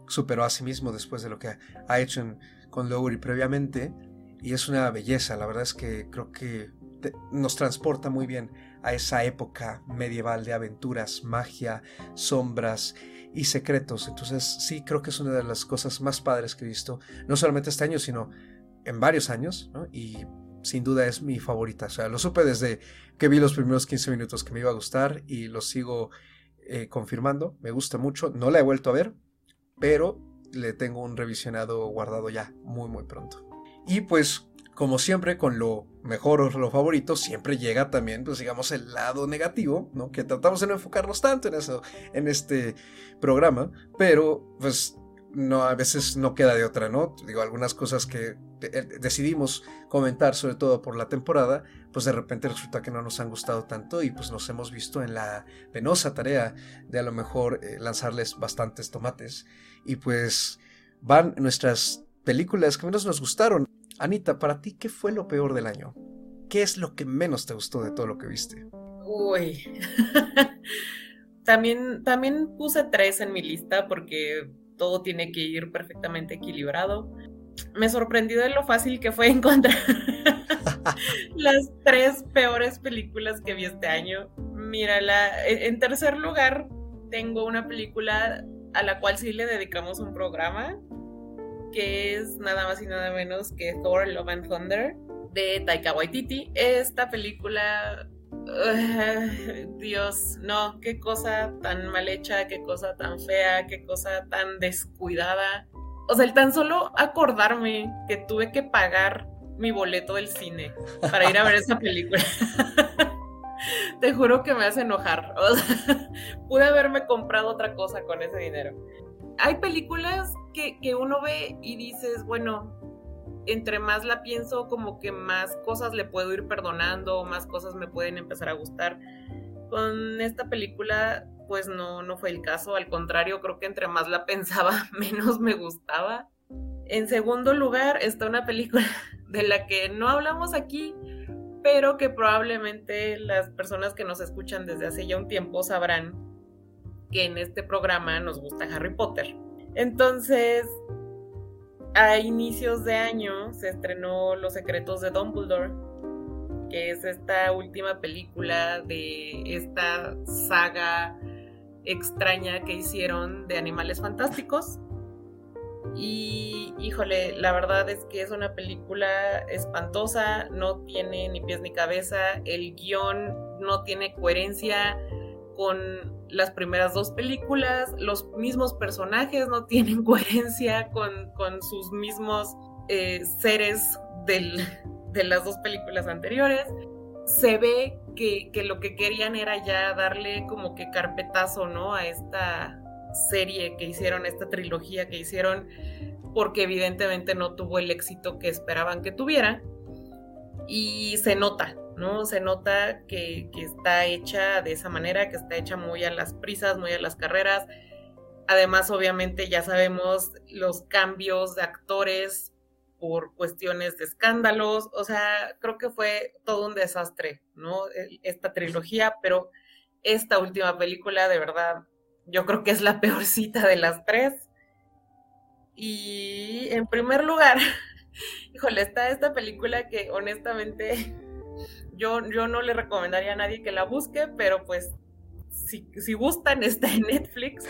superó a sí mismo después de lo que ha hecho con Lowry previamente. Y es una belleza, la verdad es que creo que nos transporta muy bien a esa época medieval de aventuras, magia, sombras y secretos. Entonces sí, creo que es una de las cosas más padres que he visto, no solamente este año, sino en varios años, y sin duda es mi favorita. O sea, lo supe desde que vi los primeros 15 minutos que me iba a gustar y lo sigo eh, confirmando. Me gusta mucho, no la he vuelto a ver, pero le tengo un revisionado guardado ya muy, muy pronto. Y pues como siempre, con lo mejor o lo favorito, siempre llega también, pues digamos, el lado negativo, ¿no? Que tratamos de no enfocarnos tanto en eso, en este programa, pero pues no, a veces no queda de otra, ¿no? Digo, algunas cosas que eh, decidimos comentar, sobre todo por la temporada, pues de repente resulta que no nos han gustado tanto y pues nos hemos visto en la penosa tarea de a lo mejor eh, lanzarles bastantes tomates. Y pues van nuestras películas que menos nos gustaron. Anita, para ti, ¿qué fue lo peor del año? ¿Qué es lo que menos te gustó de todo lo que viste? Uy. también, también puse tres en mi lista porque todo tiene que ir perfectamente equilibrado. Me sorprendió de lo fácil que fue encontrar las tres peores películas que vi este año. Mírala, en tercer lugar tengo una película a la cual sí le dedicamos un programa, que es nada más y nada menos que Thor, Love and Thunder, de Taika Waititi. Esta película Dios, no, qué cosa tan mal hecha, qué cosa tan fea, qué cosa tan descuidada. O sea, el tan solo acordarme que tuve que pagar mi boleto del cine para ir a ver esa película. Te juro que me hace enojar. Pude haberme comprado otra cosa con ese dinero. Hay películas que, que uno ve y dices, bueno, entre más la pienso, como que más cosas le puedo ir perdonando, más cosas me pueden empezar a gustar. Con esta película, pues no, no fue el caso, al contrario, creo que entre más la pensaba, menos me gustaba. En segundo lugar está una película de la que no hablamos aquí, pero que probablemente las personas que nos escuchan desde hace ya un tiempo sabrán que en este programa nos gusta Harry Potter. Entonces, a inicios de año se estrenó Los secretos de Dumbledore, que es esta última película de esta saga extraña que hicieron de animales fantásticos. Y híjole, la verdad es que es una película espantosa, no tiene ni pies ni cabeza, el guion no tiene coherencia, con las primeras dos películas, los mismos personajes no tienen coherencia con, sus mismos eh, seres de las dos películas anteriores. Se ve que, que, lo que querían era ya darle como que carpetazo, ¿no? A esta serie que hicieron, esta trilogía que hicieron, porque evidentemente no tuvo el éxito que esperaban que tuviera. Y se nota, ¿no? Se nota que, está hecha de esa manera, que está hecha muy a las prisas, muy a las carreras. Además, obviamente, ya sabemos los cambios de actores por cuestiones de escándalos. O sea, creo que fue todo un desastre, ¿no? Esta trilogía, pero esta última película, de verdad, yo creo que es la peorcita de las tres. Y en primer lugar, híjole, está esta película que honestamente yo, no le recomendaría a nadie que la busque, pero pues si, si gustan, está en Netflix.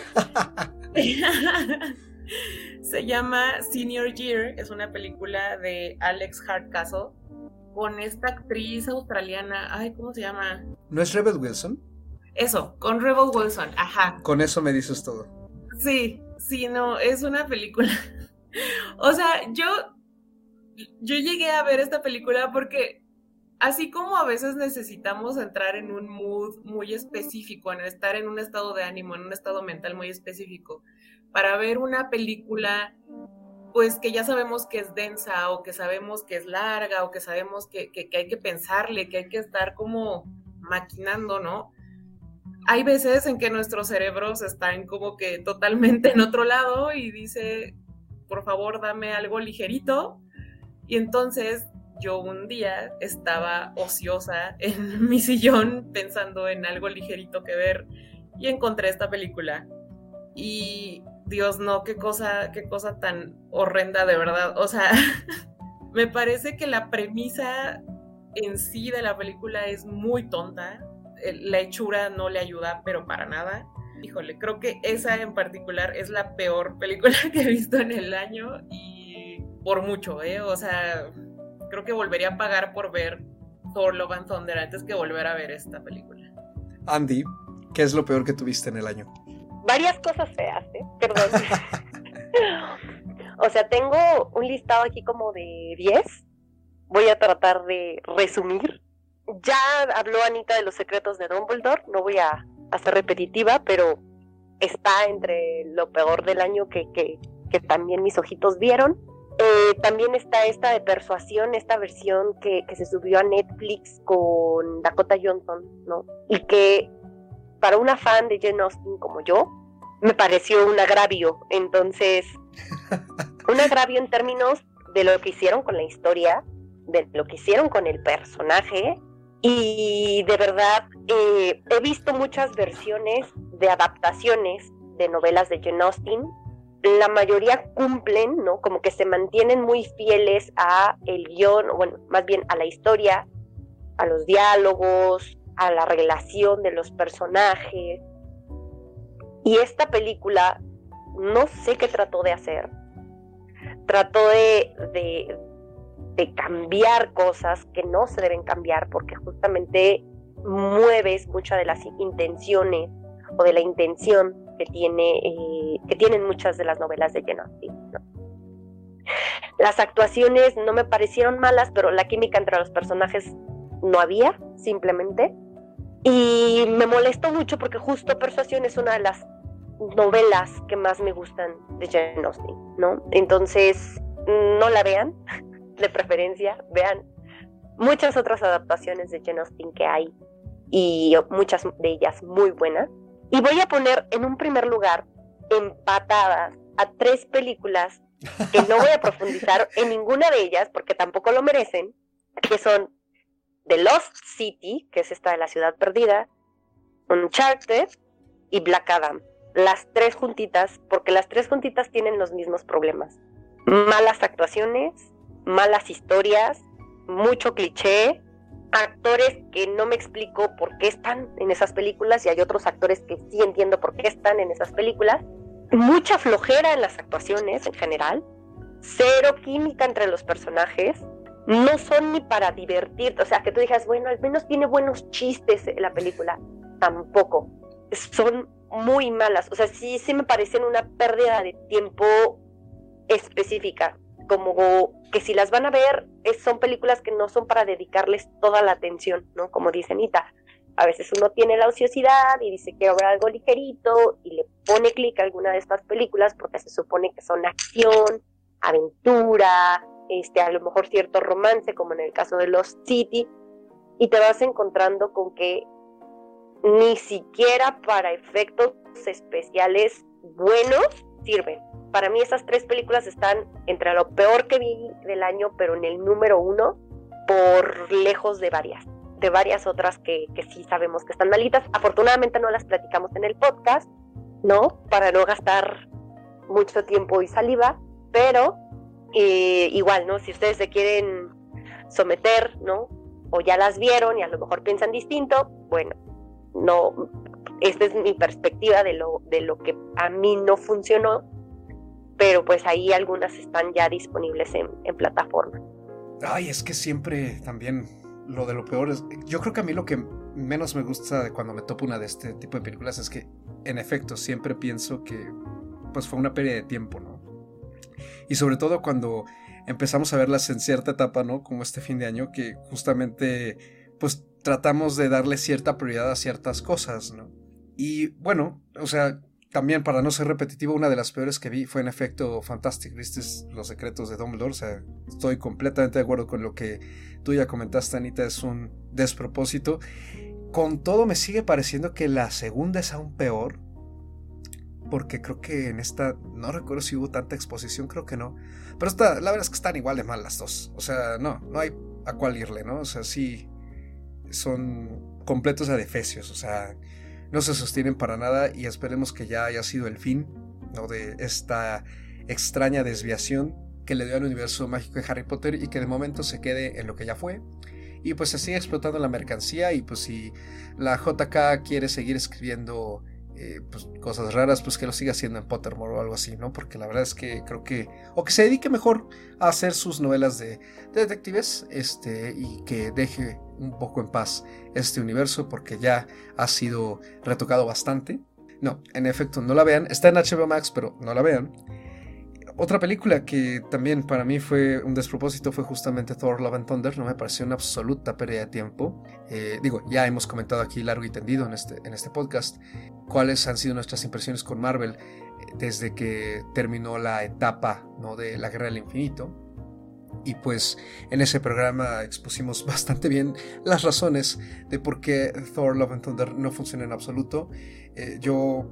Se llama Senior Year, es una película de Alex Hardcastle con esta actriz australiana, ay, ¿cómo se llama? ¿No es Rebel Wilson? Eso, con Rebel Wilson, ajá. Con eso me dices todo. Sí, sí, no, es una película. o sea, yo, yo llegué a ver esta película porque así como a veces necesitamos entrar en un mood muy específico, en estar en un estado de ánimo, en un estado mental muy específico, para ver una película, pues que ya sabemos que es densa o que sabemos que es larga o que sabemos que, hay que pensarle, que hay que estar como maquinando, ¿no? Hay veces en que nuestros cerebros están como que totalmente en otro lado y dice, por favor, dame algo ligerito. Y entonces yo un día estaba ociosa en mi sillón pensando en algo ligerito que ver y encontré esta película. Y Dios no, qué cosa, qué cosa tan horrenda de verdad. O sea, me parece que la premisa en sí de la película es muy tonta. La hechura no le ayuda, pero para nada. Híjole, creo que esa en particular es la peor película que he visto en el año por mucho, ¿eh? O sea, creo que volvería a pagar por ver Thor Love and Thunder antes que volver a ver esta película. Andy, ¿qué es lo peor que tuviste en el año? Varias cosas feas, ¿eh? Perdón. o sea, tengo un listado aquí como de 10. Voy a tratar de resumir. Ya habló Anita de los secretos de Dumbledore, no voy a, a ser repetitiva, pero está entre lo peor del año que, que, que también mis ojitos vieron. Eh, también está esta de Persuasión, esta versión que, que, se subió a Netflix con Dakota Johnson, ¿no? Y que para una fan de Jane Austen como yo, me pareció un agravio. Entonces, un agravio en términos de lo que hicieron con la historia, de lo que hicieron con el personaje. Y de verdad, eh, he visto muchas versiones de adaptaciones de novelas de Jane Austen la mayoría cumplen, ¿no? Como que se mantienen muy fieles a el guion, bueno, más bien a la historia, a los diálogos, a la relación de los personajes. Y esta película, no sé qué trató de hacer. Trató de, de cambiar cosas que no se deben cambiar porque justamente mueves muchas de las intenciones o de la intención que, tiene, eh, que tienen muchas de las novelas de Jane Austen. Las actuaciones no me parecieron malas, pero la química entre los personajes no había, simplemente. Y me molestó mucho porque justo Persuasión es una de las novelas que más me gustan de Jane Austen, ¿no? Entonces, no la vean, de preferencia, vean muchas otras adaptaciones de Jane Austen que hay y muchas de ellas muy buenas. Y voy a poner en un primer lugar empatadas a tres películas que no voy a profundizar en ninguna de ellas porque tampoco lo merecen, que son The Lost City, que es esta de la ciudad perdida, Uncharted y Black Adam. Las tres juntitas, porque las tres juntitas tienen los mismos problemas. Malas actuaciones, malas historias, mucho cliché, actores que no me explico por qué están en esas películas y hay otros actores que sí entiendo por qué están en esas películas. Mucha flojera en las actuaciones en general, cero química entre los personajes, no son ni para divertirte, o sea, que tú digas, bueno, al menos tiene buenos chistes en la película, tampoco, son muy malas, o sea, sí, sí me parecen una pérdida de tiempo específica, como que si las van a ver, son películas que no son para dedicarles toda la atención, ¿no? Como dice Anita, a veces uno tiene la ociosidad y dice que habrá algo ligerito y le pone clic a alguna de estas películas porque se supone que son acción, aventura, este, a lo mejor cierto romance, como en el caso de Lost City, y te vas encontrando con que ni siquiera para efectos especiales buenos sirven para mí esas tres películas están entre lo peor que vi del año, pero en el número uno, por lejos de varias, de varias otras que, que sí sabemos que están malitas. Afortunadamente no las platicamos en el podcast, ¿no? Para no gastar mucho tiempo y saliva, pero eh, igual, ¿no? Si ustedes se quieren someter, ¿no? O ya las vieron y a lo mejor piensan distinto, bueno, no, esta es mi perspectiva de lo, de lo que a mí no funcionó pero pues ahí algunas están ya disponibles en, en plataforma. Ay, es que siempre también lo de lo peor es, yo creo que a mí lo que menos me gusta de cuando me topo una de este tipo de películas es que en efecto siempre pienso que pues fue una pérdida de tiempo, ¿no? Y sobre todo cuando empezamos a verlas en cierta etapa, ¿no? Como este fin de año, que justamente pues tratamos de darle cierta prioridad a ciertas cosas, ¿no? Y bueno, o sea, también, para no ser repetitivo, una de las peores que vi fue en efecto Fantastic ¿viste? Los secretos de Dumbledore. O sea, estoy completamente de acuerdo con lo que tú ya comentaste, Anita. Es un despropósito. Con todo, me sigue pareciendo que la segunda es aún peor. Porque creo que en esta, no recuerdo si hubo tanta exposición, creo que no. Pero esta, la verdad es que están igual de mal las dos. O sea, no, no hay a cuál irle, ¿no? O sea, sí, son completos adefesios. O sea, no se sostienen para nada y esperemos que ya haya sido el fin ¿no? de esta extraña desviación que le dio al universo mágico de Harry Potter y que de momento se quede en lo que ya fue. Y pues se sigue explotando la mercancía y pues si la JK quiere seguir escribiendo eh, pues, cosas raras, pues que lo siga haciendo en Pottermore o algo así, ¿no? Porque la verdad es que creo que... O que se dedique mejor a hacer sus novelas de, de detectives este, y que deje un poco en paz este universo porque ya ha sido retocado bastante. No, en efecto, no la vean. Está en HBO Max, pero no la vean. otra película que también para mí fue un despropósito fue justamente Thor Love and Thunder. No me pareció una absoluta pérdida de tiempo. Eh, digo, ya hemos comentado aquí largo y tendido en este, en este podcast cuáles han sido nuestras impresiones con Marvel eh, desde que terminó la etapa ¿no? de la Guerra del Infinito. Y pues en ese programa expusimos bastante bien las razones de por qué Thor Love and Thunder no funciona en absoluto. Eh, yo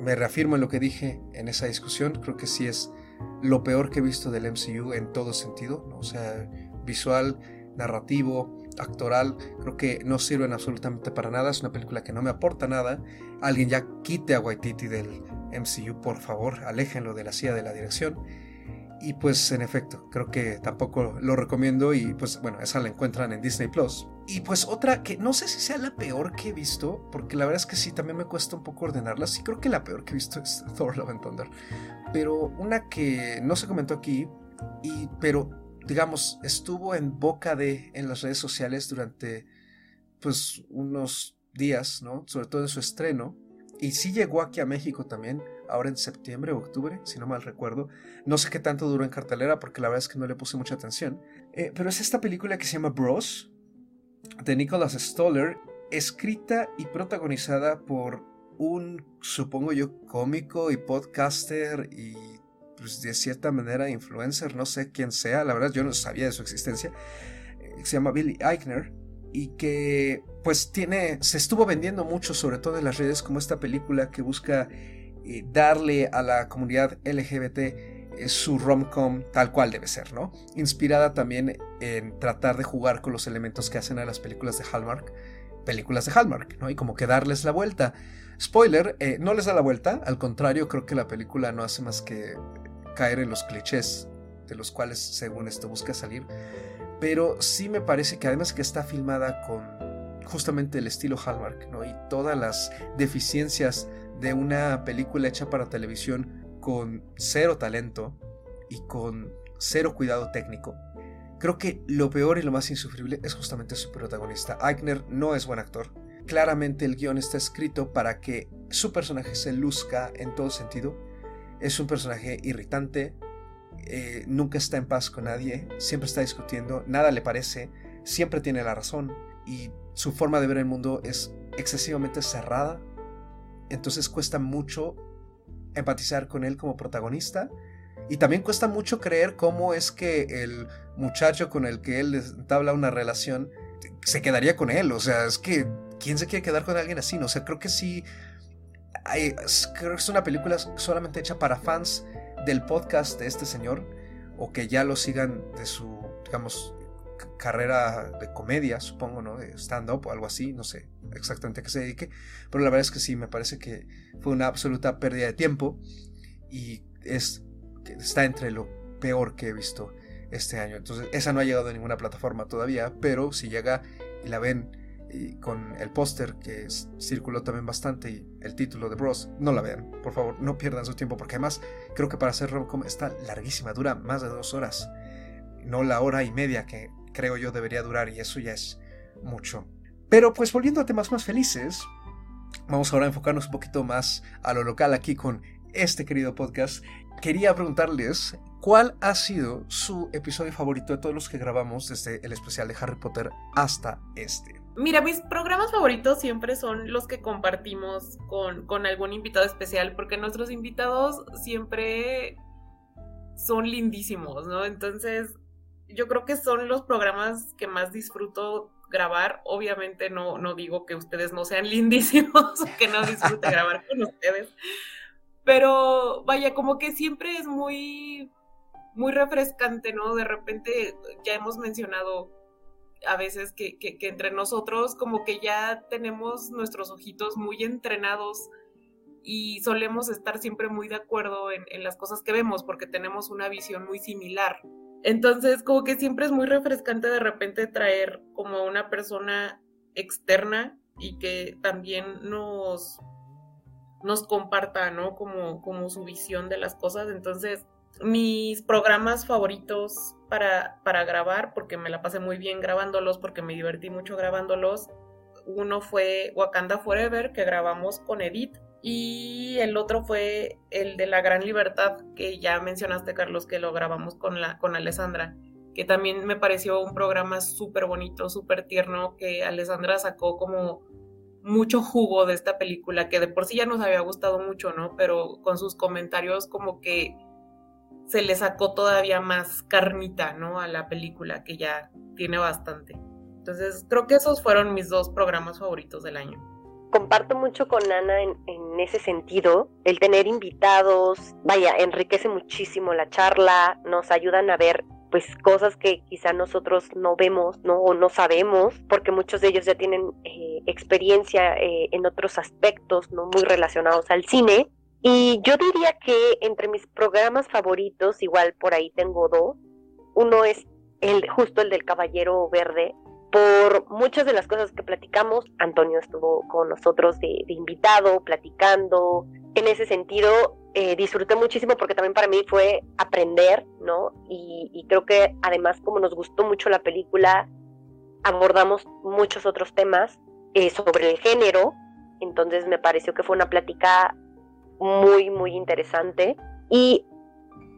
me reafirmo en lo que dije en esa discusión. Creo que sí es lo peor que he visto del MCU en todo sentido. O sea, visual, narrativo, actoral. Creo que no sirven absolutamente para nada. Es una película que no me aporta nada. Alguien ya quite a Waititi del MCU, por favor. Aléjenlo de la silla de la dirección. Y pues en efecto, creo que tampoco lo recomiendo y pues bueno, esa la encuentran en Disney Plus. Y pues otra que no sé si sea la peor que he visto, porque la verdad es que sí, también me cuesta un poco ordenarla. Sí creo que la peor que he visto es Thor Love and Thunder. Pero una que no se comentó aquí, y, pero digamos, estuvo en boca de en las redes sociales durante pues unos días, ¿no? Sobre todo en su estreno. Y sí llegó aquí a México también ahora en septiembre o octubre, si no mal recuerdo. No sé qué tanto duró en cartelera porque la verdad es que no le puse mucha atención. Eh, pero es esta película que se llama Bros, de Nicholas Stoller, escrita y protagonizada por un, supongo yo, cómico y podcaster y pues, de cierta manera influencer, no sé quién sea, la verdad yo no sabía de su existencia, eh, se llama Billy Eichner y que pues tiene, se estuvo vendiendo mucho, sobre todo en las redes, como esta película que busca darle a la comunidad LGBT eh, su rom-com tal cual debe ser, ¿no? Inspirada también en tratar de jugar con los elementos que hacen a las películas de Hallmark, películas de Hallmark, ¿no? Y como que darles la vuelta. Spoiler, eh, no les da la vuelta, al contrario, creo que la película no hace más que caer en los clichés de los cuales, según esto, busca salir. Pero sí me parece que además que está filmada con justamente el estilo Hallmark, ¿no? Y todas las deficiencias de una película hecha para televisión con cero talento y con cero cuidado técnico. Creo que lo peor y lo más insufrible es justamente su protagonista. Eichner no es buen actor. Claramente el guion está escrito para que su personaje se luzca en todo sentido. Es un personaje irritante, eh, nunca está en paz con nadie, siempre está discutiendo, nada le parece, siempre tiene la razón y su forma de ver el mundo es excesivamente cerrada entonces cuesta mucho empatizar con él como protagonista. Y también cuesta mucho creer cómo es que el muchacho con el que él entabla una relación se quedaría con él. O sea, es que, ¿quién se quiere quedar con alguien así? No, o sea, creo que sí. creo que es una película solamente hecha para fans del podcast de este señor. O que ya lo sigan de su, digamos, carrera de comedia, supongo, ¿no? De stand-up o algo así, no sé exactamente a qué se dedique, pero la verdad es que sí, me parece que fue una absoluta pérdida de tiempo y es, está entre lo peor que he visto este año. Entonces, esa no ha llegado a ninguna plataforma todavía, pero si llega y la ven y con el póster que circuló también bastante y el título de Bros, no la vean, por favor, no pierdan su tiempo, porque además creo que para hacer romcom está larguísima, dura más de dos horas, no la hora y media que creo yo debería durar y eso ya es mucho. Pero pues volviendo a temas más felices, vamos ahora a enfocarnos un poquito más a lo local aquí con este querido podcast. Quería preguntarles cuál ha sido su episodio favorito de todos los que grabamos desde el especial de Harry Potter hasta este. Mira, mis programas favoritos siempre son los que compartimos con, con algún invitado especial, porque nuestros invitados siempre son lindísimos, ¿no? Entonces, yo creo que son los programas que más disfruto grabar. Obviamente no, no digo que ustedes no sean lindísimos, que no disfrute grabar con ustedes. Pero vaya, como que siempre es muy, muy refrescante, ¿no? De repente ya hemos mencionado a veces que, que, entre nosotros como que ya tenemos nuestros ojitos muy entrenados y solemos estar siempre muy de acuerdo en, en las cosas que vemos porque tenemos una visión muy similar. Entonces, como que siempre es muy refrescante de repente traer como una persona externa y que también nos, nos comparta, ¿no? Como, como su visión de las cosas. Entonces, mis programas favoritos para, grabar, porque me la pasé muy bien grabándolos, porque me divertí mucho grabándolos, uno fue Wakanda Forever, que grabamos con Edith, Y el otro fue el de La Gran Libertad, que ya mencionaste, Carlos, que lo grabamos con, la, con Alessandra, que también me pareció un programa súper bonito, súper tierno, que Alessandra sacó como mucho jugo de esta película, que de por sí ya nos había gustado mucho, ¿no? Pero con sus comentarios como que se le sacó todavía más carnita, ¿no? A la película, que ya tiene bastante. Entonces, creo que esos fueron mis dos programas favoritos del año comparto mucho con Ana en, ese sentido. El tener invitados, vaya, enriquece muchísimo la charla, nos ayudan a ver pues cosas que quizá nosotros no vemos, ¿no? O no sabemos, porque muchos de ellos ya tienen eh, experiencia eh, en otros aspectos, ¿no? Muy relacionados al cine. Y yo diría que entre mis programas favoritos, igual por ahí tengo dos. Uno es el, justo el del Caballero Verde, por muchas de las cosas que platicamos. Antonio estuvo con nosotros de, invitado, platicando. En ese sentido, eh, disfruté muchísimo porque también para mí fue aprender, ¿no? Y, creo que además como nos gustó mucho la película, abordamos muchos otros temas eh, sobre el género. Entonces me pareció que fue una plática muy, muy interesante. Y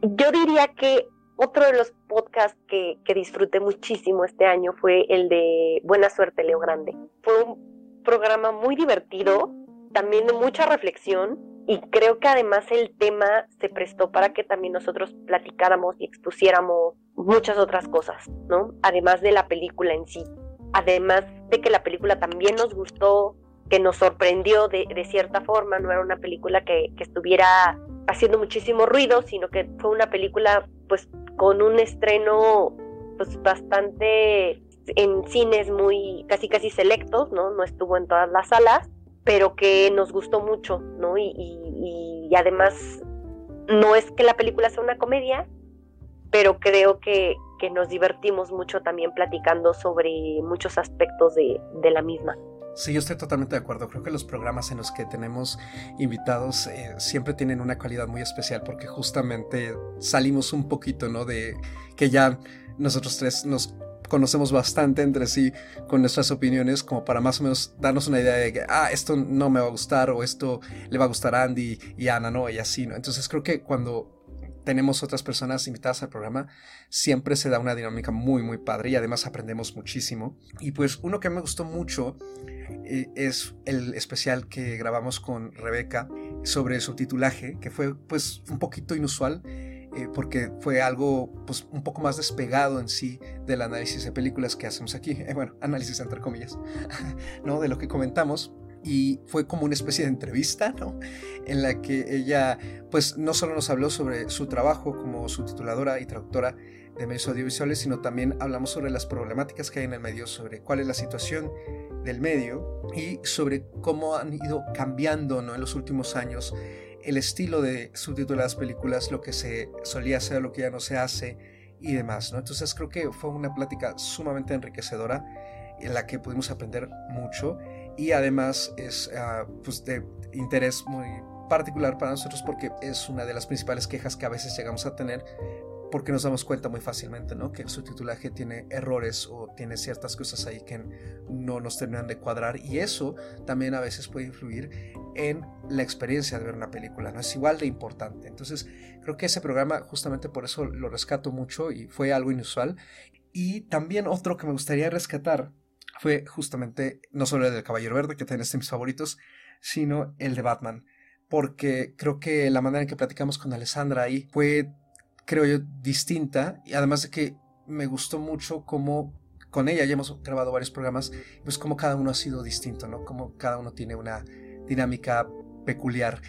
yo diría que otro de los podcasts que, disfruté muchísimo este año fue el de Buena Suerte, Leo Grande. Fue un programa muy divertido, también de mucha reflexión y creo que además el tema se prestó para que también nosotros platicáramos y expusiéramos muchas otras cosas, ¿no? Además de la película en sí. Además de que la película también nos gustó, que nos sorprendió de, cierta forma, no era una película que, estuviera haciendo muchísimo ruido, sino que fue una película pues con un estreno pues bastante en cines muy casi casi selectos, ¿no? No estuvo en todas las salas, pero que nos gustó mucho, ¿no? Y, y, además no es que la película sea una comedia, pero creo que, que nos divertimos mucho también platicando sobre muchos aspectos de, de la misma. Sí, yo estoy totalmente de acuerdo. Creo que los programas en los que tenemos invitados eh, siempre tienen una calidad muy especial porque justamente salimos un poquito, ¿no? De que ya nosotros tres nos conocemos bastante entre sí con nuestras opiniones como para más o menos darnos una idea de que, ah, esto no me va a gustar o esto le va a gustar a Andy y Ana, ¿no? Y así, ¿no? Entonces creo que cuando tenemos otras personas invitadas al programa, siempre se da una dinámica muy, muy padre y además aprendemos muchísimo. Y pues uno que me gustó mucho es el especial que grabamos con Rebeca sobre subtitulaje, que fue pues un poquito inusual. Eh, porque fue algo pues un poco más despegado en sí del análisis de películas que hacemos aquí, eh, bueno, análisis entre comillas, ¿no? De lo que comentamos y fue como una especie de entrevista, ¿no? En la que ella, pues, no solo nos habló sobre su trabajo como subtituladora y traductora de medios audiovisuales, sino también hablamos sobre las problemáticas que hay en el medio, sobre cuál es la situación del medio y sobre cómo han ido cambiando ¿no? en los últimos años el estilo de subtituladas películas, lo que se solía hacer, lo que ya no se hace y demás. ¿no? Entonces creo que fue una plática sumamente enriquecedora en la que pudimos aprender mucho y además es ah, pues de interés muy particular para nosotros porque es una de las principales quejas que a veces llegamos a tener porque nos damos cuenta muy fácilmente, ¿no? Que el subtitulaje tiene errores o tiene ciertas cosas ahí que no nos terminan de cuadrar y eso también a veces puede influir en la experiencia de ver una película, ¿no? Es igual de importante. Entonces, creo que ese programa justamente por eso lo rescato mucho y fue algo inusual. Y también otro que me gustaría rescatar fue justamente no solo el del Caballero Verde, que también es de mis favoritos, sino el de Batman. Porque creo que la manera en que platicamos con Alessandra ahí fue creo yo, distinta. Y además de que me gustó mucho cómo con ella ya hemos grabado varios programas, pues como cada uno ha sido distinto, ¿no? Como cada uno tiene una dinámica peculiar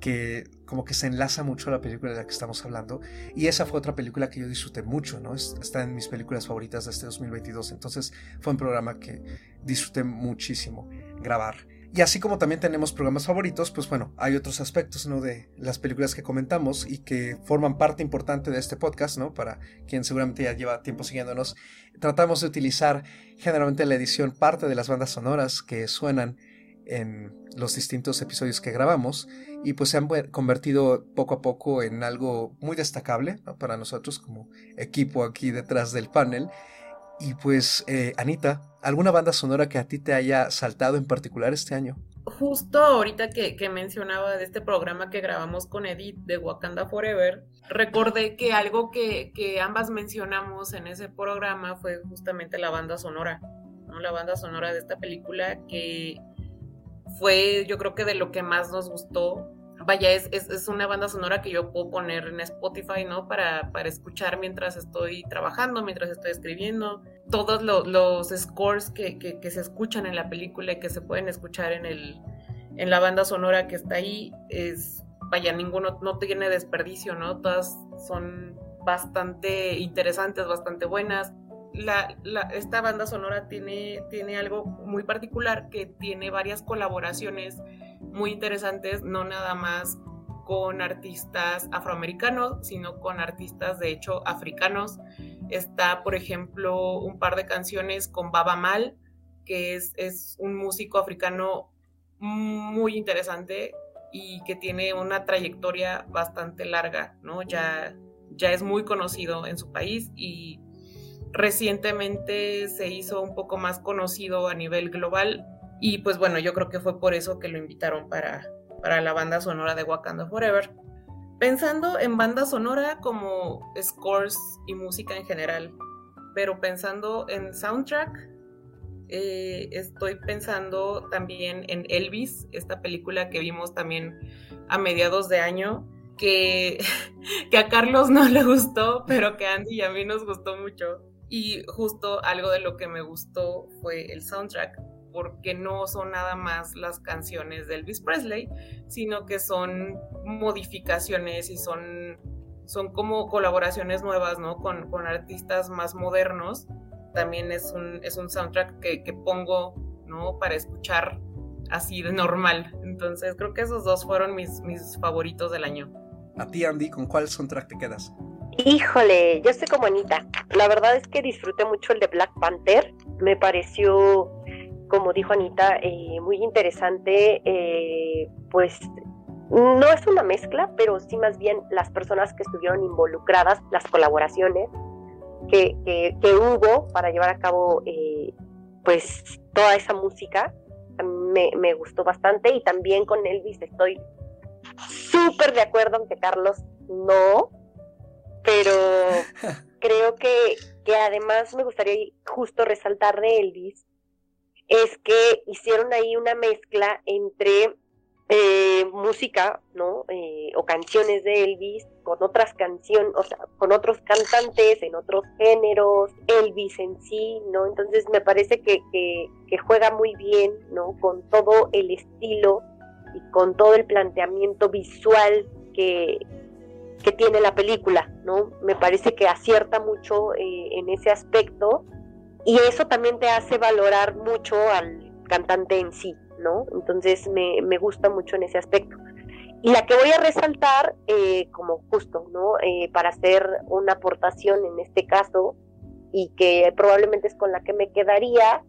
que como que se enlaza mucho a la película de la que estamos hablando. Y esa fue otra película que yo disfruté mucho, ¿no? Está en mis películas favoritas de este 2022. Entonces fue un programa que disfruté muchísimo grabar. Y así como también tenemos programas favoritos, pues bueno, hay otros aspectos, ¿no? De las películas que comentamos y que forman parte importante de este podcast, ¿no? Para quien seguramente ya lleva tiempo siguiéndonos. Tratamos de utilizar generalmente en la edición parte de las bandas sonoras que suenan en los distintos episodios que grabamos y pues se han convertido poco a poco en algo muy destacable para nosotros como equipo aquí detrás del panel Y pues, eh, Anita, ¿alguna banda sonora que a ti te haya saltado en particular este año? Justo ahorita que, mencionaba de este programa que grabamos con Edith de Wakanda Forever, recordé que algo que, ambas mencionamos en ese programa fue justamente la banda sonora, ¿no? la banda sonora de esta película que fue yo creo que de lo que más nos gustó vaya, es, es, una banda sonora que yo puedo poner en Spotify, ¿no? Para, para escuchar mientras estoy trabajando, mientras estoy escribiendo. Todos los scores que, que, se escuchan en la película y que se pueden escuchar en, el, en la banda sonora que está ahí, es, vaya, ninguno no tiene desperdicio, ¿no? Todas son bastante interesantes, bastante buenas. La, la, esta banda sonora tiene, tiene algo muy particular que tiene varias colaboraciones muy interesantes, no nada más con artistas afroamericanos, sino con artistas de hecho africanos. Está, por ejemplo, un par de canciones con Baba Mal, que es, es un músico africano muy interesante y que tiene una trayectoria bastante larga, ¿no? Ya, ya es muy conocido en su país y recientemente se hizo un poco más conocido a nivel global y pues bueno, yo creo que fue por eso que lo invitaron para, para la banda sonora de Wakanda Forever. Pensando en banda sonora como scores y música en general, pero pensando en soundtrack, eh, estoy pensando también en Elvis, esta película que vimos también a mediados de año, que, que a Carlos no le gustó, pero que a Andy y a mí nos gustó mucho. Y justo algo de lo que me gustó fue el soundtrack porque no son nada más las canciones de Elvis Presley, sino que son modificaciones y son, son como colaboraciones nuevas, ¿no? Con, con artistas más modernos. También es un, es un soundtrack que, que pongo, ¿no? Para escuchar así de normal. Entonces creo que esos dos fueron mis, mis favoritos del año. A ti, Andy, ¿con cuál soundtrack te quedas? Híjole, yo estoy como Anita. La verdad es que disfruté mucho el de Black Panther. Me pareció como dijo Anita, eh, muy interesante, eh, pues no es una mezcla, pero sí más bien las personas que estuvieron involucradas, las colaboraciones que, que, hubo para llevar a cabo eh, pues toda esa música, me, me, gustó bastante y también con Elvis estoy súper de acuerdo, aunque Carlos no, pero creo que, que además me gustaría justo resaltar de Elvis es que hicieron ahí una mezcla entre eh, música, ¿no? Eh, o canciones de Elvis con otras canciones, o sea, con otros cantantes en otros géneros, Elvis en sí, ¿no? Entonces me parece que, que, que juega muy bien, ¿no? Con todo el estilo y con todo el planteamiento visual que, que tiene la película, ¿no? Me parece que acierta mucho eh, en ese aspecto y eso también te hace valorar mucho al cantante en sí, ¿no? Entonces me, gusta mucho en ese aspecto. Y la que voy a resaltar, eh, como justo, ¿no? Eh, para hacer una aportación en este caso, y que probablemente es con la que me quedaría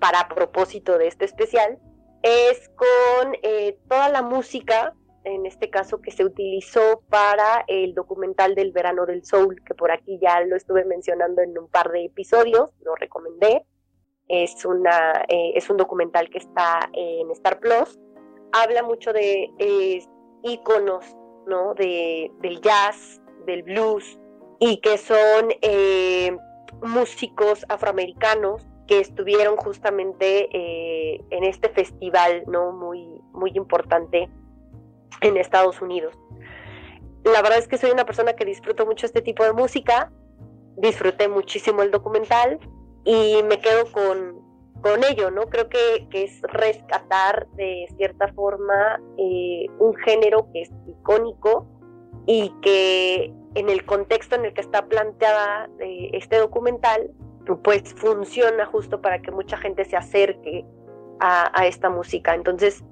para propósito de este especial, es con eh, toda la música en este caso que se utilizó para el documental del verano del soul, que por aquí ya lo estuve mencionando en un par de episodios, lo recomendé. Es, una, eh, es un documental que está en Star Plus. Habla mucho de eh, íconos ¿no? de, del jazz, del blues, y que son eh, músicos afroamericanos que estuvieron justamente eh, en este festival no muy muy importante en Estados Unidos. La verdad es que soy una persona que disfruto mucho este tipo de música, disfruté muchísimo el documental y me quedo con, con ello, ¿no? Creo que, es rescatar de cierta forma eh, un género que es icónico y que en el contexto en el que está planteada eh, este documental, pues funciona justo para que mucha gente se acerque a, a esta música. Entonces,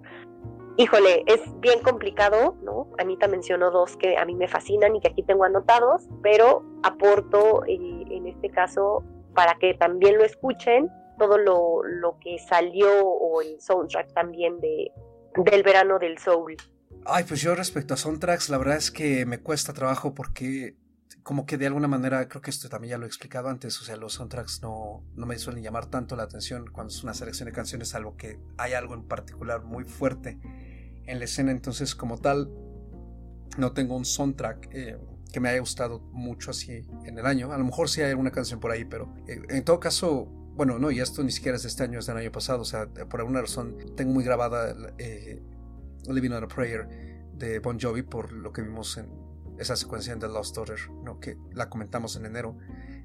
Híjole, es bien complicado, ¿no? Anita mencionó dos que a mí me fascinan y que aquí tengo anotados, pero aporto eh, en este caso para que también lo escuchen todo lo, lo que salió o el soundtrack también de, del verano del soul. Ay, pues yo respecto a soundtracks, la verdad es que me cuesta trabajo porque como que de alguna manera, creo que esto también ya lo he explicado antes, o sea, los soundtracks no, no me suelen llamar tanto la atención cuando es una selección de canciones, salvo que hay algo en particular muy fuerte en la escena, entonces como tal, no tengo un soundtrack eh, que me haya gustado mucho así en el año, a lo mejor sí hay alguna canción por ahí, pero eh, en todo caso, bueno, no, y esto ni siquiera es de este año, es del año pasado, o sea, por alguna razón tengo muy grabada eh, Living on a Prayer de Bon Jovi por lo que vimos en esa secuencia en The Lost Daughter, ¿no? que la comentamos en enero,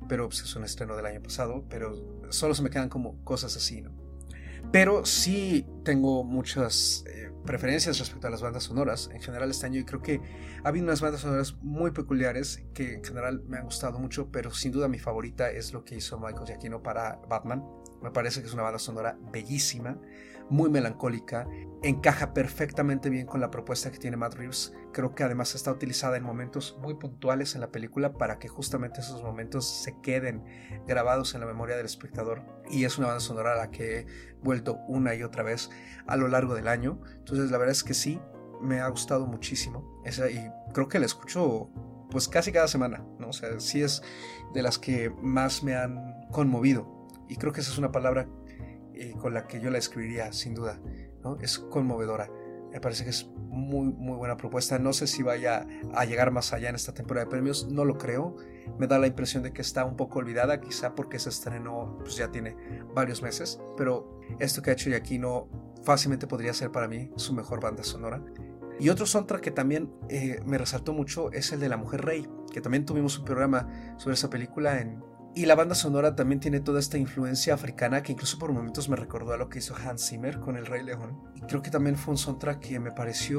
pero pues, es un estreno del año pasado, pero solo se me quedan como cosas así, ¿no? Pero sí tengo muchas eh, preferencias respecto a las bandas sonoras en general este año y creo que ha habido unas bandas sonoras muy peculiares que en general me han gustado mucho, pero sin duda mi favorita es lo que hizo Michael Giacchino para Batman. Me parece que es una banda sonora bellísima, muy melancólica, encaja perfectamente bien con la propuesta que tiene Matt Reeves. Creo que además está utilizada en momentos muy puntuales en la película para que justamente esos momentos se queden grabados en la memoria del espectador. Y es una banda sonora a la que he vuelto una y otra vez a lo largo del año. Entonces la verdad es que sí, me ha gustado muchísimo. Esa, y creo que la escucho pues casi cada semana, ¿no? O sea, sí es de las que más me han conmovido. Y creo que esa es una palabra y con la que yo la escribiría, sin duda. Es conmovedora. Me parece que es muy, muy buena propuesta. No sé si vaya a llegar más allá en esta temporada de premios, no lo creo. Me da la impresión de que está un poco olvidada, quizá porque se estrenó pues ya tiene varios meses. Pero esto que ha hecho Yaquino fácilmente podría ser para mí su mejor banda sonora. Y otro soundtrack que también eh, me resaltó mucho es el de La Mujer Rey, que también tuvimos un programa sobre esa película en y la banda sonora también tiene toda esta influencia africana que incluso por momentos me recordó a lo que hizo Hans Zimmer con El Rey León. Y creo que también fue un soundtrack que me pareció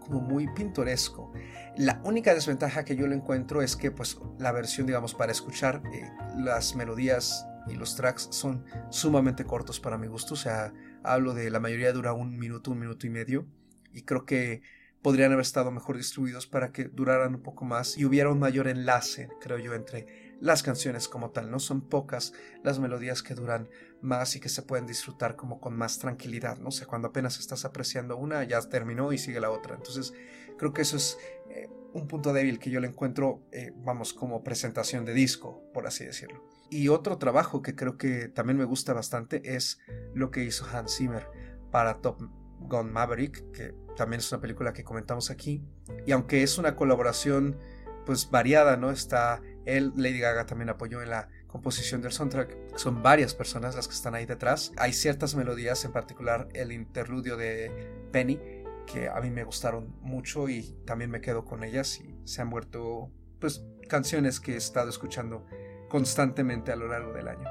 como muy pintoresco. La única desventaja que yo le encuentro es que pues la versión digamos para escuchar eh, las melodías y los tracks son sumamente cortos para mi gusto. O sea, hablo de la mayoría dura un minuto, un minuto y medio. Y creo que podrían haber estado mejor distribuidos para que duraran un poco más y hubiera un mayor enlace, creo yo, entre las canciones como tal, no son pocas las melodías que duran más y que se pueden disfrutar como con más tranquilidad, no sé, cuando apenas estás apreciando una ya terminó y sigue la otra, entonces creo que eso es eh, un punto débil que yo le encuentro, eh, vamos, como presentación de disco, por así decirlo. Y otro trabajo que creo que también me gusta bastante es lo que hizo Hans Zimmer para Top Gun Maverick, que también es una película que comentamos aquí, y aunque es una colaboración pues variada, ¿no? Está él, Lady Gaga también apoyó en la composición del soundtrack. Son varias personas las que están ahí detrás. Hay ciertas melodías, en particular el interludio de Penny, que a mí me gustaron mucho y también me quedo con ellas y se han vuelto pues canciones que he estado escuchando constantemente a lo largo del año.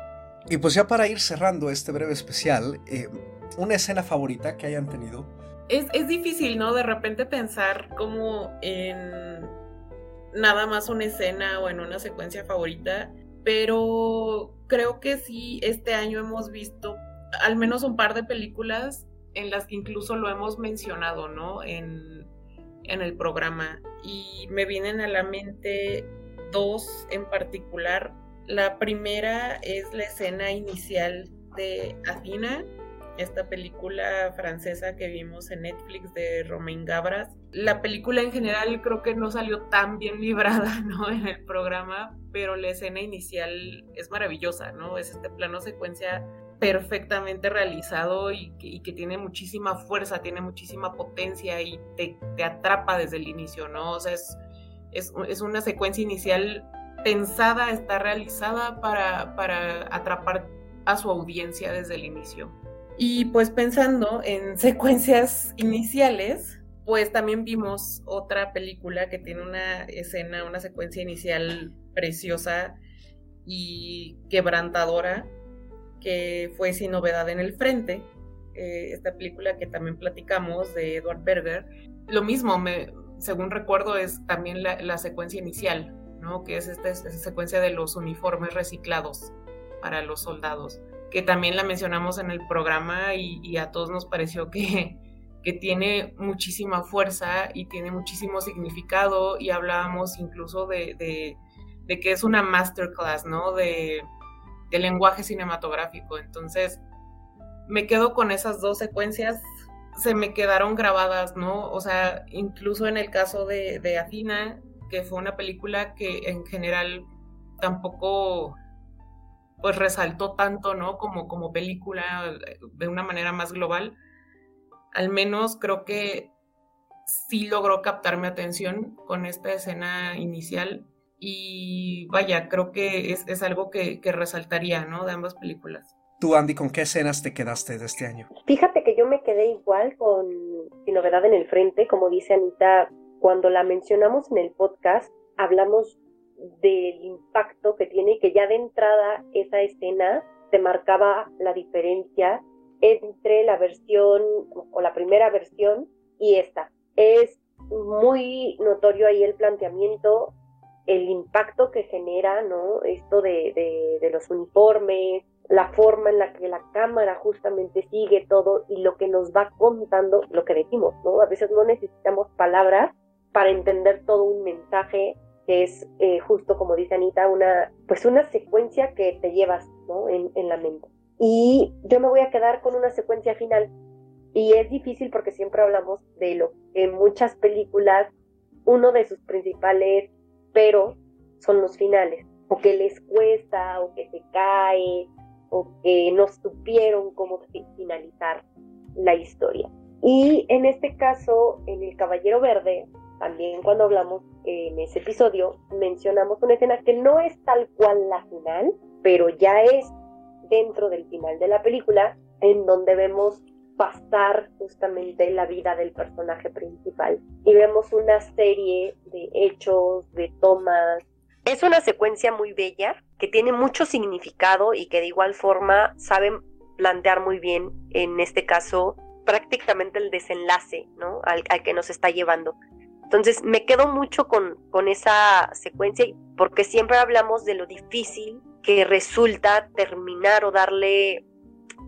Y pues ya para ir cerrando este breve especial, eh, una escena favorita que hayan tenido. Es, es difícil, ¿no? De repente pensar como en nada más una escena o en una secuencia favorita, pero creo que sí, este año hemos visto al menos un par de películas en las que incluso lo hemos mencionado, ¿no? En, en el programa. Y me vienen a la mente dos en particular. La primera es la escena inicial de Athena, esta película francesa que vimos en Netflix de Romain Gabras. La película en general creo que no salió tan bien librada, ¿no? En el programa, pero la escena inicial es maravillosa, ¿no? Es este plano secuencia perfectamente realizado y que, tiene muchísima fuerza, tiene muchísima potencia y te, atrapa desde el inicio, ¿no? O sea, es, es, una secuencia inicial pensada, está realizada para, para atrapar a su audiencia desde el inicio. Y pues pensando en secuencias iniciales, pues también vimos otra película que tiene una escena, una secuencia inicial preciosa y quebrantadora, que fue Sin Novedad en el Frente, eh, esta película que también platicamos de Edward Berger. Lo mismo, según recuerdo, es también la, secuencia inicial, ¿no? que es esta secuencia de los uniformes reciclados para los soldados que también la mencionamos en el programa y, a todos nos pareció que, que, tiene muchísima fuerza y tiene muchísimo significado y hablábamos incluso de, de, que es una masterclass, ¿no? De, lenguaje cinematográfico. Entonces, me quedo con esas dos secuencias, se me quedaron grabadas, ¿no? O sea, incluso en el caso de, de Athena, que fue una película que en general tampoco pues resaltó tanto, ¿no? Como, como película de una manera más global. Al menos creo que sí logró captar mi atención con esta escena inicial y vaya, creo que es, algo que, que, resaltaría, ¿no? De ambas películas. Tú, Andy, ¿con qué escenas te quedaste de este año? Fíjate que yo me quedé igual con Sin Novedad en el Frente, como dice Anita, cuando la mencionamos en el podcast, hablamos del impacto que tiene, que ya de entrada esa escena se marcaba la diferencia entre la versión o la primera versión y esta. Es muy notorio ahí el planteamiento, el impacto que genera, ¿no? Esto de, los uniformes, la forma en la que la cámara justamente sigue todo y lo que nos va contando, lo que decimos, ¿no? A veces no necesitamos palabras para entender todo un mensaje que es eh, justo como dice Anita, una, pues una secuencia que te llevas ¿no? en, en la mente. Y yo me voy a quedar con una secuencia final. Y es difícil porque siempre hablamos de lo que en muchas películas uno de sus principales pero son los finales, o que les cuesta, o que se cae, o que no supieron cómo finalizar la historia. Y en este caso, en El Caballero Verde, también cuando hablamos en ese episodio, mencionamos una escena que no es tal cual la final, pero ya es dentro del final de la película, en donde vemos pasar justamente la vida del personaje principal y vemos una serie de hechos, de tomas. Es una secuencia muy bella que tiene mucho significado y que de igual forma saben plantear muy bien, en este caso, prácticamente el desenlace ¿no? al, al que nos está llevando. Entonces me quedo mucho con, con esa secuencia porque siempre hablamos de lo difícil que resulta terminar o darle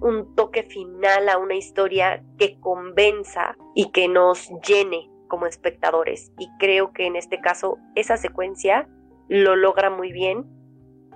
un toque final a una historia que convenza y que nos llene como espectadores. Y creo que en este caso esa secuencia lo logra muy bien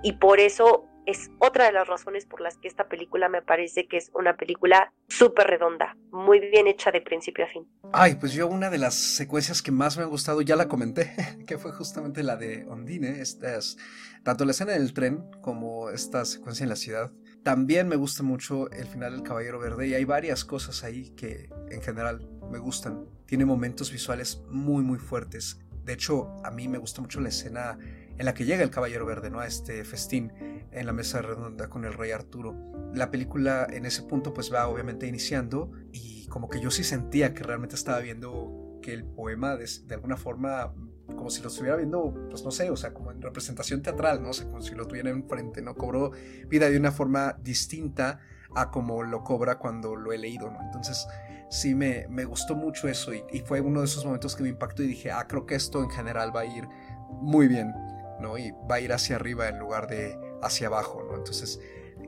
y por eso es otra de las razones por las que esta película me parece que es una película súper redonda, muy bien hecha de principio a fin. Ay, pues yo una de las secuencias que más me han gustado, ya la comenté, que fue justamente la de Ondine, estas, tanto la escena del tren como esta secuencia en la ciudad. También me gusta mucho el final del Caballero Verde y hay varias cosas ahí que en general me gustan. Tiene momentos visuales muy muy fuertes. De hecho, a mí me gusta mucho la escena en la que llega el Caballero Verde, ¿no? A este festín en la mesa redonda con el rey Arturo. La película en ese punto pues va obviamente iniciando y como que yo sí sentía que realmente estaba viendo que el poema de, alguna forma como si lo estuviera viendo, pues no sé, o sea, como en representación teatral, ¿no? O sea, como si lo tuviera enfrente, ¿no? Cobró vida de una forma distinta a como lo cobra cuando lo he leído, ¿no? Entonces, sí me, me gustó mucho eso y, y, fue uno de esos momentos que me impactó y dije, ah, creo que esto en general va a ir muy bien, ¿no? Y va a ir hacia arriba en lugar de hacia abajo. Entonces,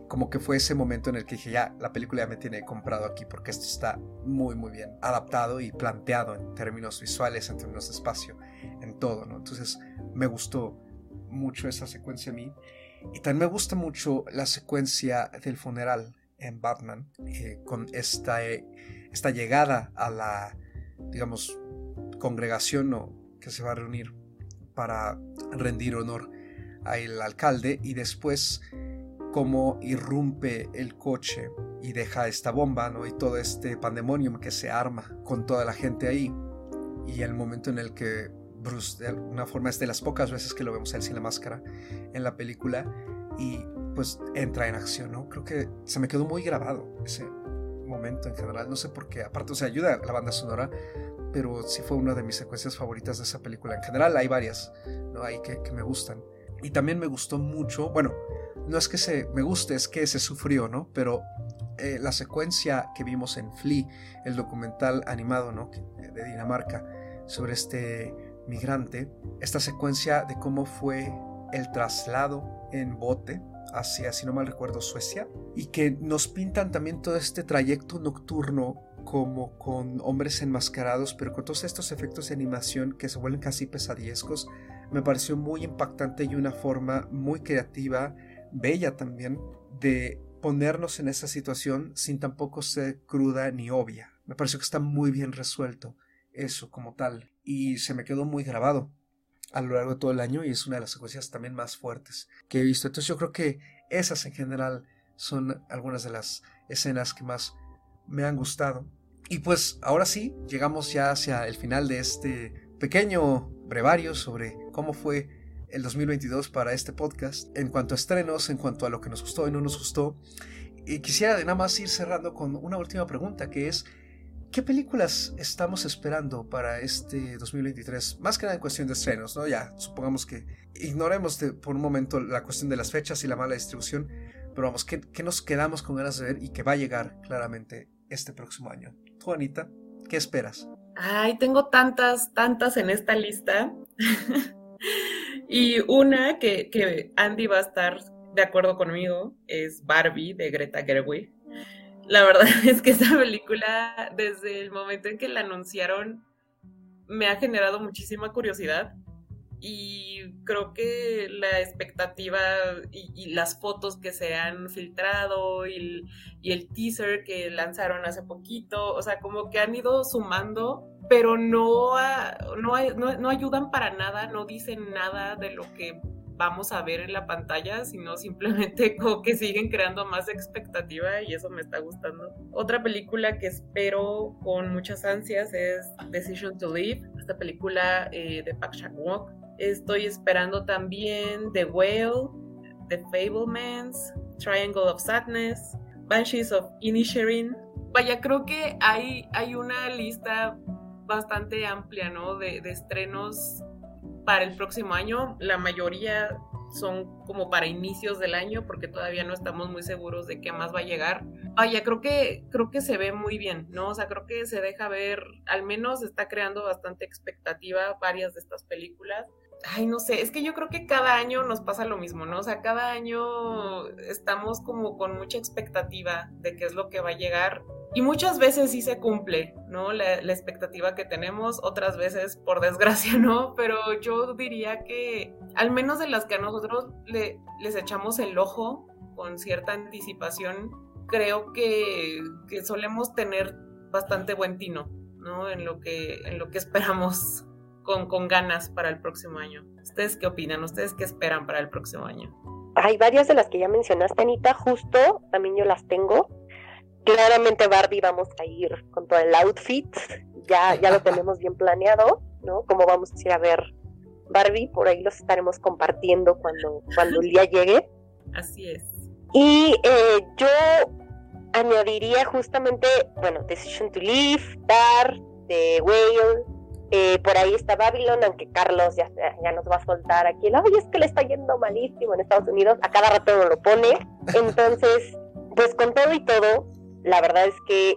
como que fue ese momento en el que dije, ya, la película ya me tiene comprado aquí porque esto está muy, muy bien adaptado y planteado en términos visuales, en términos de espacio, en todo, ¿no? Entonces, me gustó mucho esa secuencia a mí. Y también me gusta mucho la secuencia del funeral en Batman, eh, con esta, eh, esta llegada a la, digamos, congregación ¿no? que se va a reunir para rendir honor al alcalde y después cómo irrumpe el coche y deja esta bomba, ¿no? Y todo este pandemonium que se arma con toda la gente ahí. Y el momento en el que Bruce, de alguna forma, es de las pocas veces que lo vemos a él sin la máscara en la película y pues entra en acción, ¿no? Creo que se me quedó muy grabado ese momento en general. No sé por qué, aparte, o sea, ayuda la banda sonora, pero sí fue una de mis secuencias favoritas de esa película. En general hay varias, ¿no? Hay que, me gustan. Y también me gustó mucho, bueno, no es que se me guste, es que se sufrió, ¿no? Pero eh, la secuencia que vimos en Flea, el documental animado, ¿no? De Dinamarca, sobre este migrante, esta secuencia de cómo fue el traslado en bote hacia, si no mal recuerdo, Suecia, y que nos pintan también todo este trayecto nocturno como con hombres enmascarados, pero con todos estos efectos de animación que se vuelven casi pesadillescos, me pareció muy impactante y una forma muy creativa, bella también, de ponernos en esa situación sin tampoco ser cruda ni obvia. Me pareció que está muy bien resuelto eso como tal y se me quedó muy grabado. a lo largo de todo el año y es una de las secuencias también más fuertes que he visto. Entonces yo creo que esas en general son algunas de las escenas que más me han gustado. Y pues ahora sí, llegamos ya hacia el final de este pequeño brevario sobre cómo fue el 2022 para este podcast en cuanto a estrenos, en cuanto a lo que nos gustó y no nos gustó. Y quisiera nada más ir cerrando con una última pregunta que es ¿Qué películas estamos esperando para este 2023? Más que nada en cuestión de estrenos, ¿no? Ya, supongamos que ignoremos por un momento la cuestión de las fechas y la mala distribución, pero vamos, ¿qué, nos quedamos con ganas de ver y que va a llegar claramente este próximo año? Tú, Anita, ¿qué esperas? Ay, tengo tantas, tantas en esta lista. y una que, que Andy va a estar de acuerdo conmigo es Barbie de Greta Gerwig la verdad es que esa película, desde el momento en que la anunciaron, me ha generado muchísima curiosidad y creo que la expectativa y, las fotos que se han filtrado y el, teaser que lanzaron hace poquito, o sea, como que han ido sumando, pero no, no, no ayudan para nada, no dicen nada de lo que vamos a ver en la pantalla, sino simplemente como que siguen creando más expectativa y eso me está gustando. Otra película que espero con muchas ansias es Decision to Live, esta película eh, de Park Chan-wook. Estoy esperando también The Whale, The Fablemans, Triangle of Sadness, Banshees of Inisherin. Vaya, creo que hay, hay una lista bastante amplia, ¿no? De, estrenos para el próximo año. La mayoría son como para inicios del año porque todavía no estamos muy seguros de qué más va a llegar. Vaya, creo que creo que se ve muy bien, ¿no? O sea, creo que se deja ver, al menos está creando bastante expectativa varias de estas películas. Ay, no sé, es que yo creo que cada año nos pasa lo mismo, ¿no? O sea, cada año estamos como con mucha expectativa de qué es lo que va a llegar y muchas veces sí se cumple, ¿no? La, expectativa que tenemos, otras veces, por desgracia, no, pero yo diría que al menos de las que a nosotros le, les echamos el ojo con cierta anticipación, creo que, que, solemos tener bastante buen tino, ¿no? En lo que, en lo que esperamos con, con ganas para el próximo año. ¿Ustedes qué opinan? ¿Ustedes qué esperan para el próximo año? Hay varias de las que ya mencionaste, Anita, justo también yo las tengo claramente Barbie vamos a ir con todo el outfit, ya, ya lo tenemos bien planeado, ¿no? Como vamos a ir a ver Barbie, por ahí los estaremos compartiendo cuando, cuando el día llegue. Así es. Y eh, yo añadiría justamente, bueno, Decision to Live, Dar, The Whale, eh, por ahí está Babylon, aunque Carlos ya, ya nos va a soltar aquí el, es que le está yendo malísimo en Estados Unidos, a cada rato no lo pone. Entonces, pues con todo y todo, la verdad es que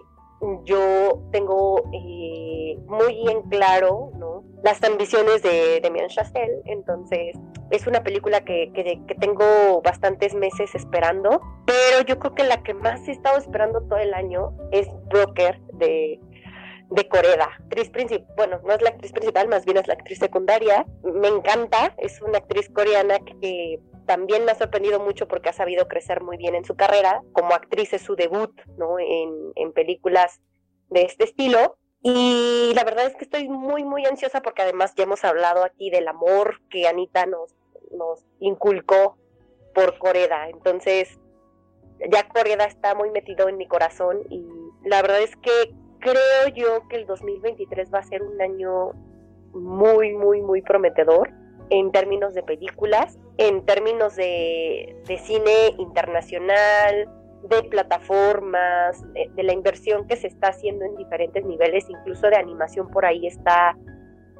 yo tengo eh, muy en claro ¿no? las ambiciones de Demian Chazelle, entonces es una película que, que, tengo bastantes meses esperando, pero yo creo que la que más he estado esperando todo el año es Broker de, de Coreda, actriz principal, bueno, no es la actriz principal, más bien es la actriz secundaria, me encanta, es una actriz coreana que también me ha sorprendido mucho porque ha sabido crecer muy bien en su carrera. Como actriz es su debut, ¿no? En, películas de este estilo. Y la verdad es que estoy muy, muy ansiosa porque además ya hemos hablado aquí del amor que Anita nos, nos inculcó por Coreda. Entonces, ya Coreda está muy metido en mi corazón y la verdad es que creo yo que el 2023 va a ser un año muy, muy, muy prometedor en términos de películas, en términos de, cine internacional, de plataformas, de, la inversión que se está haciendo en diferentes niveles, incluso de animación por ahí está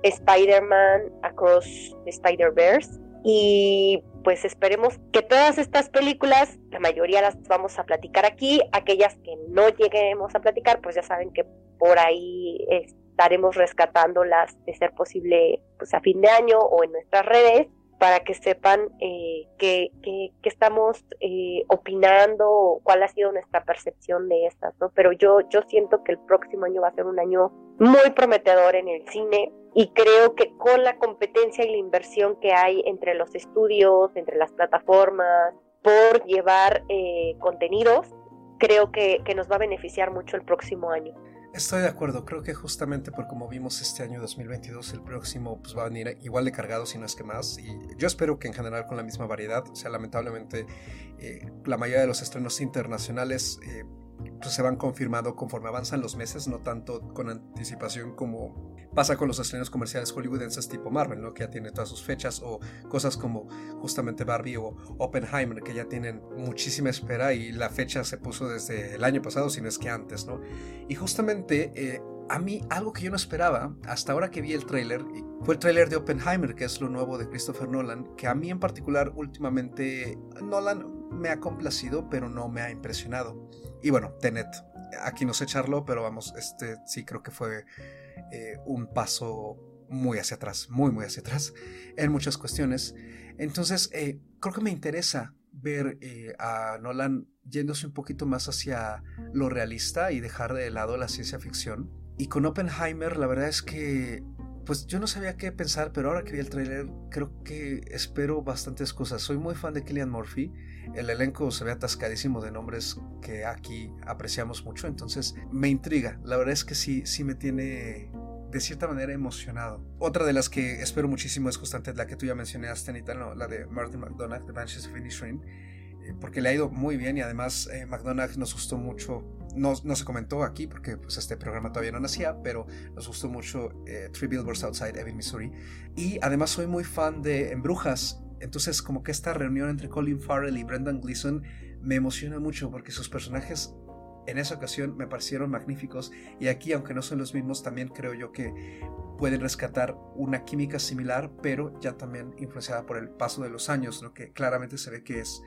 Spider-Man Across Spider-Verse. Y pues esperemos que todas estas películas, la mayoría las vamos a platicar aquí, aquellas que no lleguemos a platicar, pues ya saben que por ahí estaremos rescatándolas de ser posible pues a fin de año o en nuestras redes para que sepan eh, qué, estamos eh, opinando, cuál ha sido nuestra percepción de estas, ¿no? Pero yo, yo siento que el próximo año va a ser un año muy prometedor en el cine y creo que con la competencia y la inversión que hay entre los estudios, entre las plataformas, por llevar eh, contenidos, creo que, que nos va a beneficiar mucho el próximo año. Estoy de acuerdo, creo que justamente por como vimos este año 2022, el próximo pues, va a venir igual de cargado, si no es que más, y yo espero que en general con la misma variedad, o sea, lamentablemente eh, la mayoría de los estrenos internacionales eh, pues, se van confirmando conforme avanzan los meses, no tanto con anticipación como pasa con los estrenos comerciales hollywoodenses tipo Marvel, ¿no? que ya tiene todas sus fechas, o cosas como justamente Barbie o Oppenheimer, que ya tienen muchísima espera y la fecha se puso desde el año pasado, si no es que antes, ¿no? Y justamente eh, a mí algo que yo no esperaba hasta ahora que vi el tráiler fue el tráiler de Oppenheimer, que es lo nuevo de Christopher Nolan, que a mí en particular últimamente Nolan me ha complacido, pero no me ha impresionado. Y bueno, Tenet, aquí no sé echarlo, pero vamos, este sí creo que fue eh, un paso muy hacia atrás, muy, muy hacia atrás en muchas cuestiones. Entonces, eh, creo que me interesa ver eh, a Nolan yéndose un poquito más hacia lo realista y dejar de lado la ciencia ficción. Y con Oppenheimer, la verdad es que pues yo no sabía qué pensar, pero ahora que vi el tráiler creo que espero bastantes cosas. Soy muy fan de Killian Murphy. El elenco se ve atascadísimo de nombres que aquí apreciamos mucho, entonces me intriga. La verdad es que sí, sí me tiene de cierta manera emocionado. Otra de las que espero muchísimo es justamente la que tú ya mencionaste, Anita, la de Martin McDonagh, The Banshees of Inisherin, eh, porque le ha ido muy bien y además eh, McDonagh nos gustó mucho no, se comentó aquí porque pues, este programa todavía no nacía, pero nos gustó mucho eh, Three Billboards Outside Ebbing, Missouri. Y además soy muy fan de Embrujas, entonces como que esta reunión entre Colin Farrell y Brendan Gleeson me emociona mucho porque sus personajes en esa ocasión me parecieron magníficos y aquí aunque no son los mismos también creo yo que pueden rescatar una química similar pero ya también influenciada por el paso de los años, lo que claramente se ve que es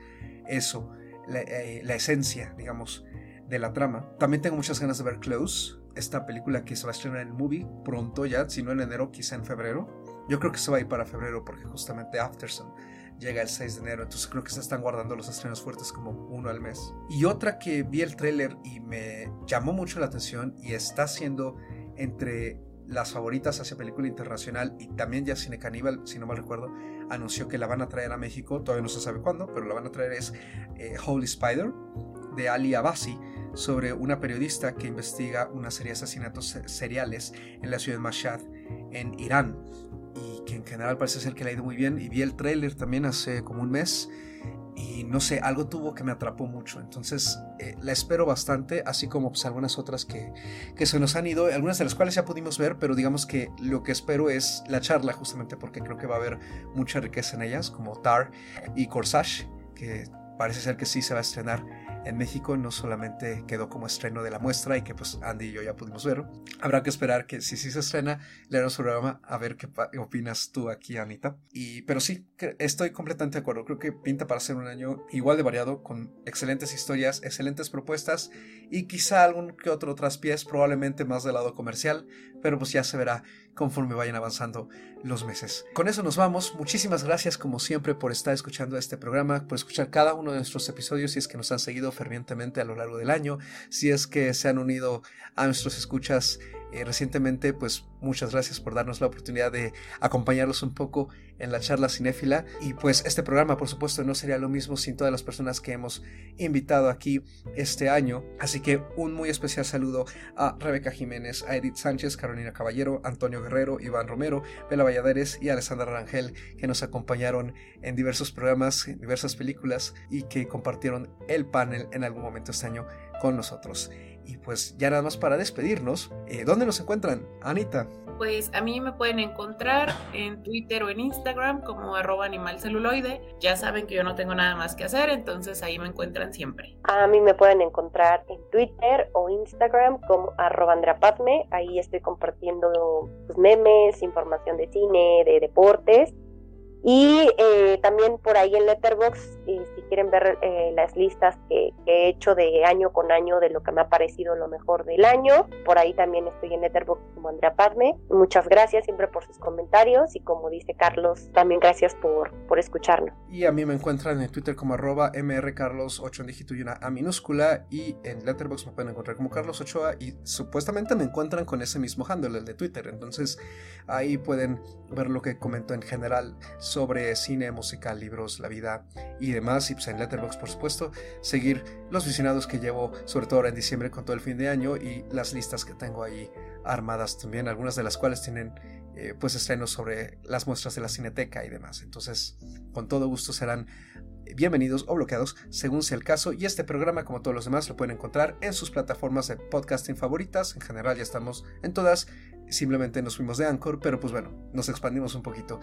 eso, la, eh, la esencia, digamos, de la trama. También tengo muchas ganas de ver Close, esta película que se va a estrenar en el movie pronto ya, si no en enero, quizá en febrero. Yo creo que se va a ir para febrero porque justamente Afterson llega el 6 de enero, entonces creo que se están guardando los estrenos fuertes como uno al mes. Y otra que vi el tráiler y me llamó mucho la atención y está siendo entre las favoritas hacia película internacional y también ya Cine Caníbal, si no mal recuerdo, anunció que la van a traer a México, todavía no se sabe cuándo, pero la van a traer es eh, Holy Spider de Ali Abasi sobre una periodista que investiga una serie de asesinatos seriales en la ciudad de Mashhad, en Irán, y que en general parece ser que le ha ido muy bien. Y vi el tráiler también hace como un mes y no sé, algo tuvo que me atrapó mucho. Entonces eh, la espero bastante, así como pues, algunas otras que, que se nos han ido, algunas de las cuales ya pudimos ver, pero digamos que lo que espero es la charla, justamente porque creo que va a haber mucha riqueza en ellas, como Tar y Corsage, que parece ser que sí se va a estrenar en México no solamente quedó como estreno de la muestra y que pues Andy y yo ya pudimos ver. Habrá que esperar que si sí se estrena, le haremos programa a ver qué opinas tú aquí, Anita. Y, pero sí, estoy completamente de acuerdo. Creo que pinta para ser un año igual de variado, con excelentes historias, excelentes propuestas y quizá algún que otro traspiés, probablemente más del lado comercial, pero pues ya se verá conforme vayan avanzando los meses. Con eso nos vamos. Muchísimas gracias como siempre por estar escuchando este programa, por escuchar cada uno de nuestros episodios si es que nos han seguido fervientemente a lo largo del año, si es que se han unido a nuestros escuchas eh, recientemente, pues muchas gracias por darnos la oportunidad de acompañarlos un poco en la charla cinéfila. Y pues este programa, por supuesto, no sería lo mismo sin todas las personas que hemos invitado aquí este año. Así que un muy especial saludo a Rebeca Jiménez, a Edith Sánchez, Carolina Caballero, Antonio Guerrero, Iván Romero, Bela Valladares y Alessandra Rangel, que nos acompañaron en diversos programas, en diversas películas y que compartieron el panel en algún momento este año con nosotros. Y pues ya nada más para despedirnos, eh, ¿dónde nos encuentran, Anita? Pues a mí me pueden encontrar en Twitter o en Instagram como arroba animalceluloide. Ya saben que yo no tengo nada más que hacer, entonces ahí me encuentran siempre. A mí me pueden encontrar en Twitter o Instagram como arroba Padme. Ahí estoy compartiendo pues, memes, información de cine, de deportes y eh, también por ahí en Letterboxd, si quieren ver eh, las listas que, he hecho de año con año de lo que me ha parecido lo mejor del año, por ahí también estoy en Letterboxd como Andrea Padme. Muchas gracias siempre por sus comentarios y como dice Carlos, también gracias por, por escucharnos. Y a mí me encuentran en Twitter como arroba mrcarlos8 en dígito y una A minúscula y en Letterboxd me pueden encontrar como Carlos Ochoa y supuestamente me encuentran con ese mismo handle, el de Twitter. Entonces ahí pueden ver lo que comento en general sobre cine, música libros, la vida y demás. En Letterboxd, por supuesto, seguir los visionados que llevo, sobre todo ahora en diciembre con todo el fin de año y las listas que tengo ahí armadas también, algunas de las cuales tienen eh, pues estrenos sobre las muestras de la Cineteca y demás. Entonces, con todo gusto serán bienvenidos o bloqueados según sea el caso y este programa como todos los demás lo pueden encontrar en sus plataformas de podcasting favoritas, en general ya estamos en todas, simplemente nos fuimos de Anchor, pero pues bueno, nos expandimos un poquito.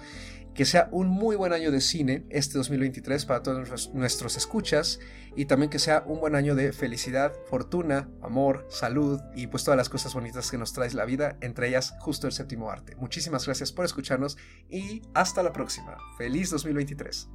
Que sea un muy buen año de cine este 2023 para todos nuestros escuchas y también que sea un buen año de felicidad, fortuna, amor, salud y pues todas las cosas bonitas que nos trae la vida, entre ellas justo el séptimo arte. Muchísimas gracias por escucharnos y hasta la próxima. Feliz 2023.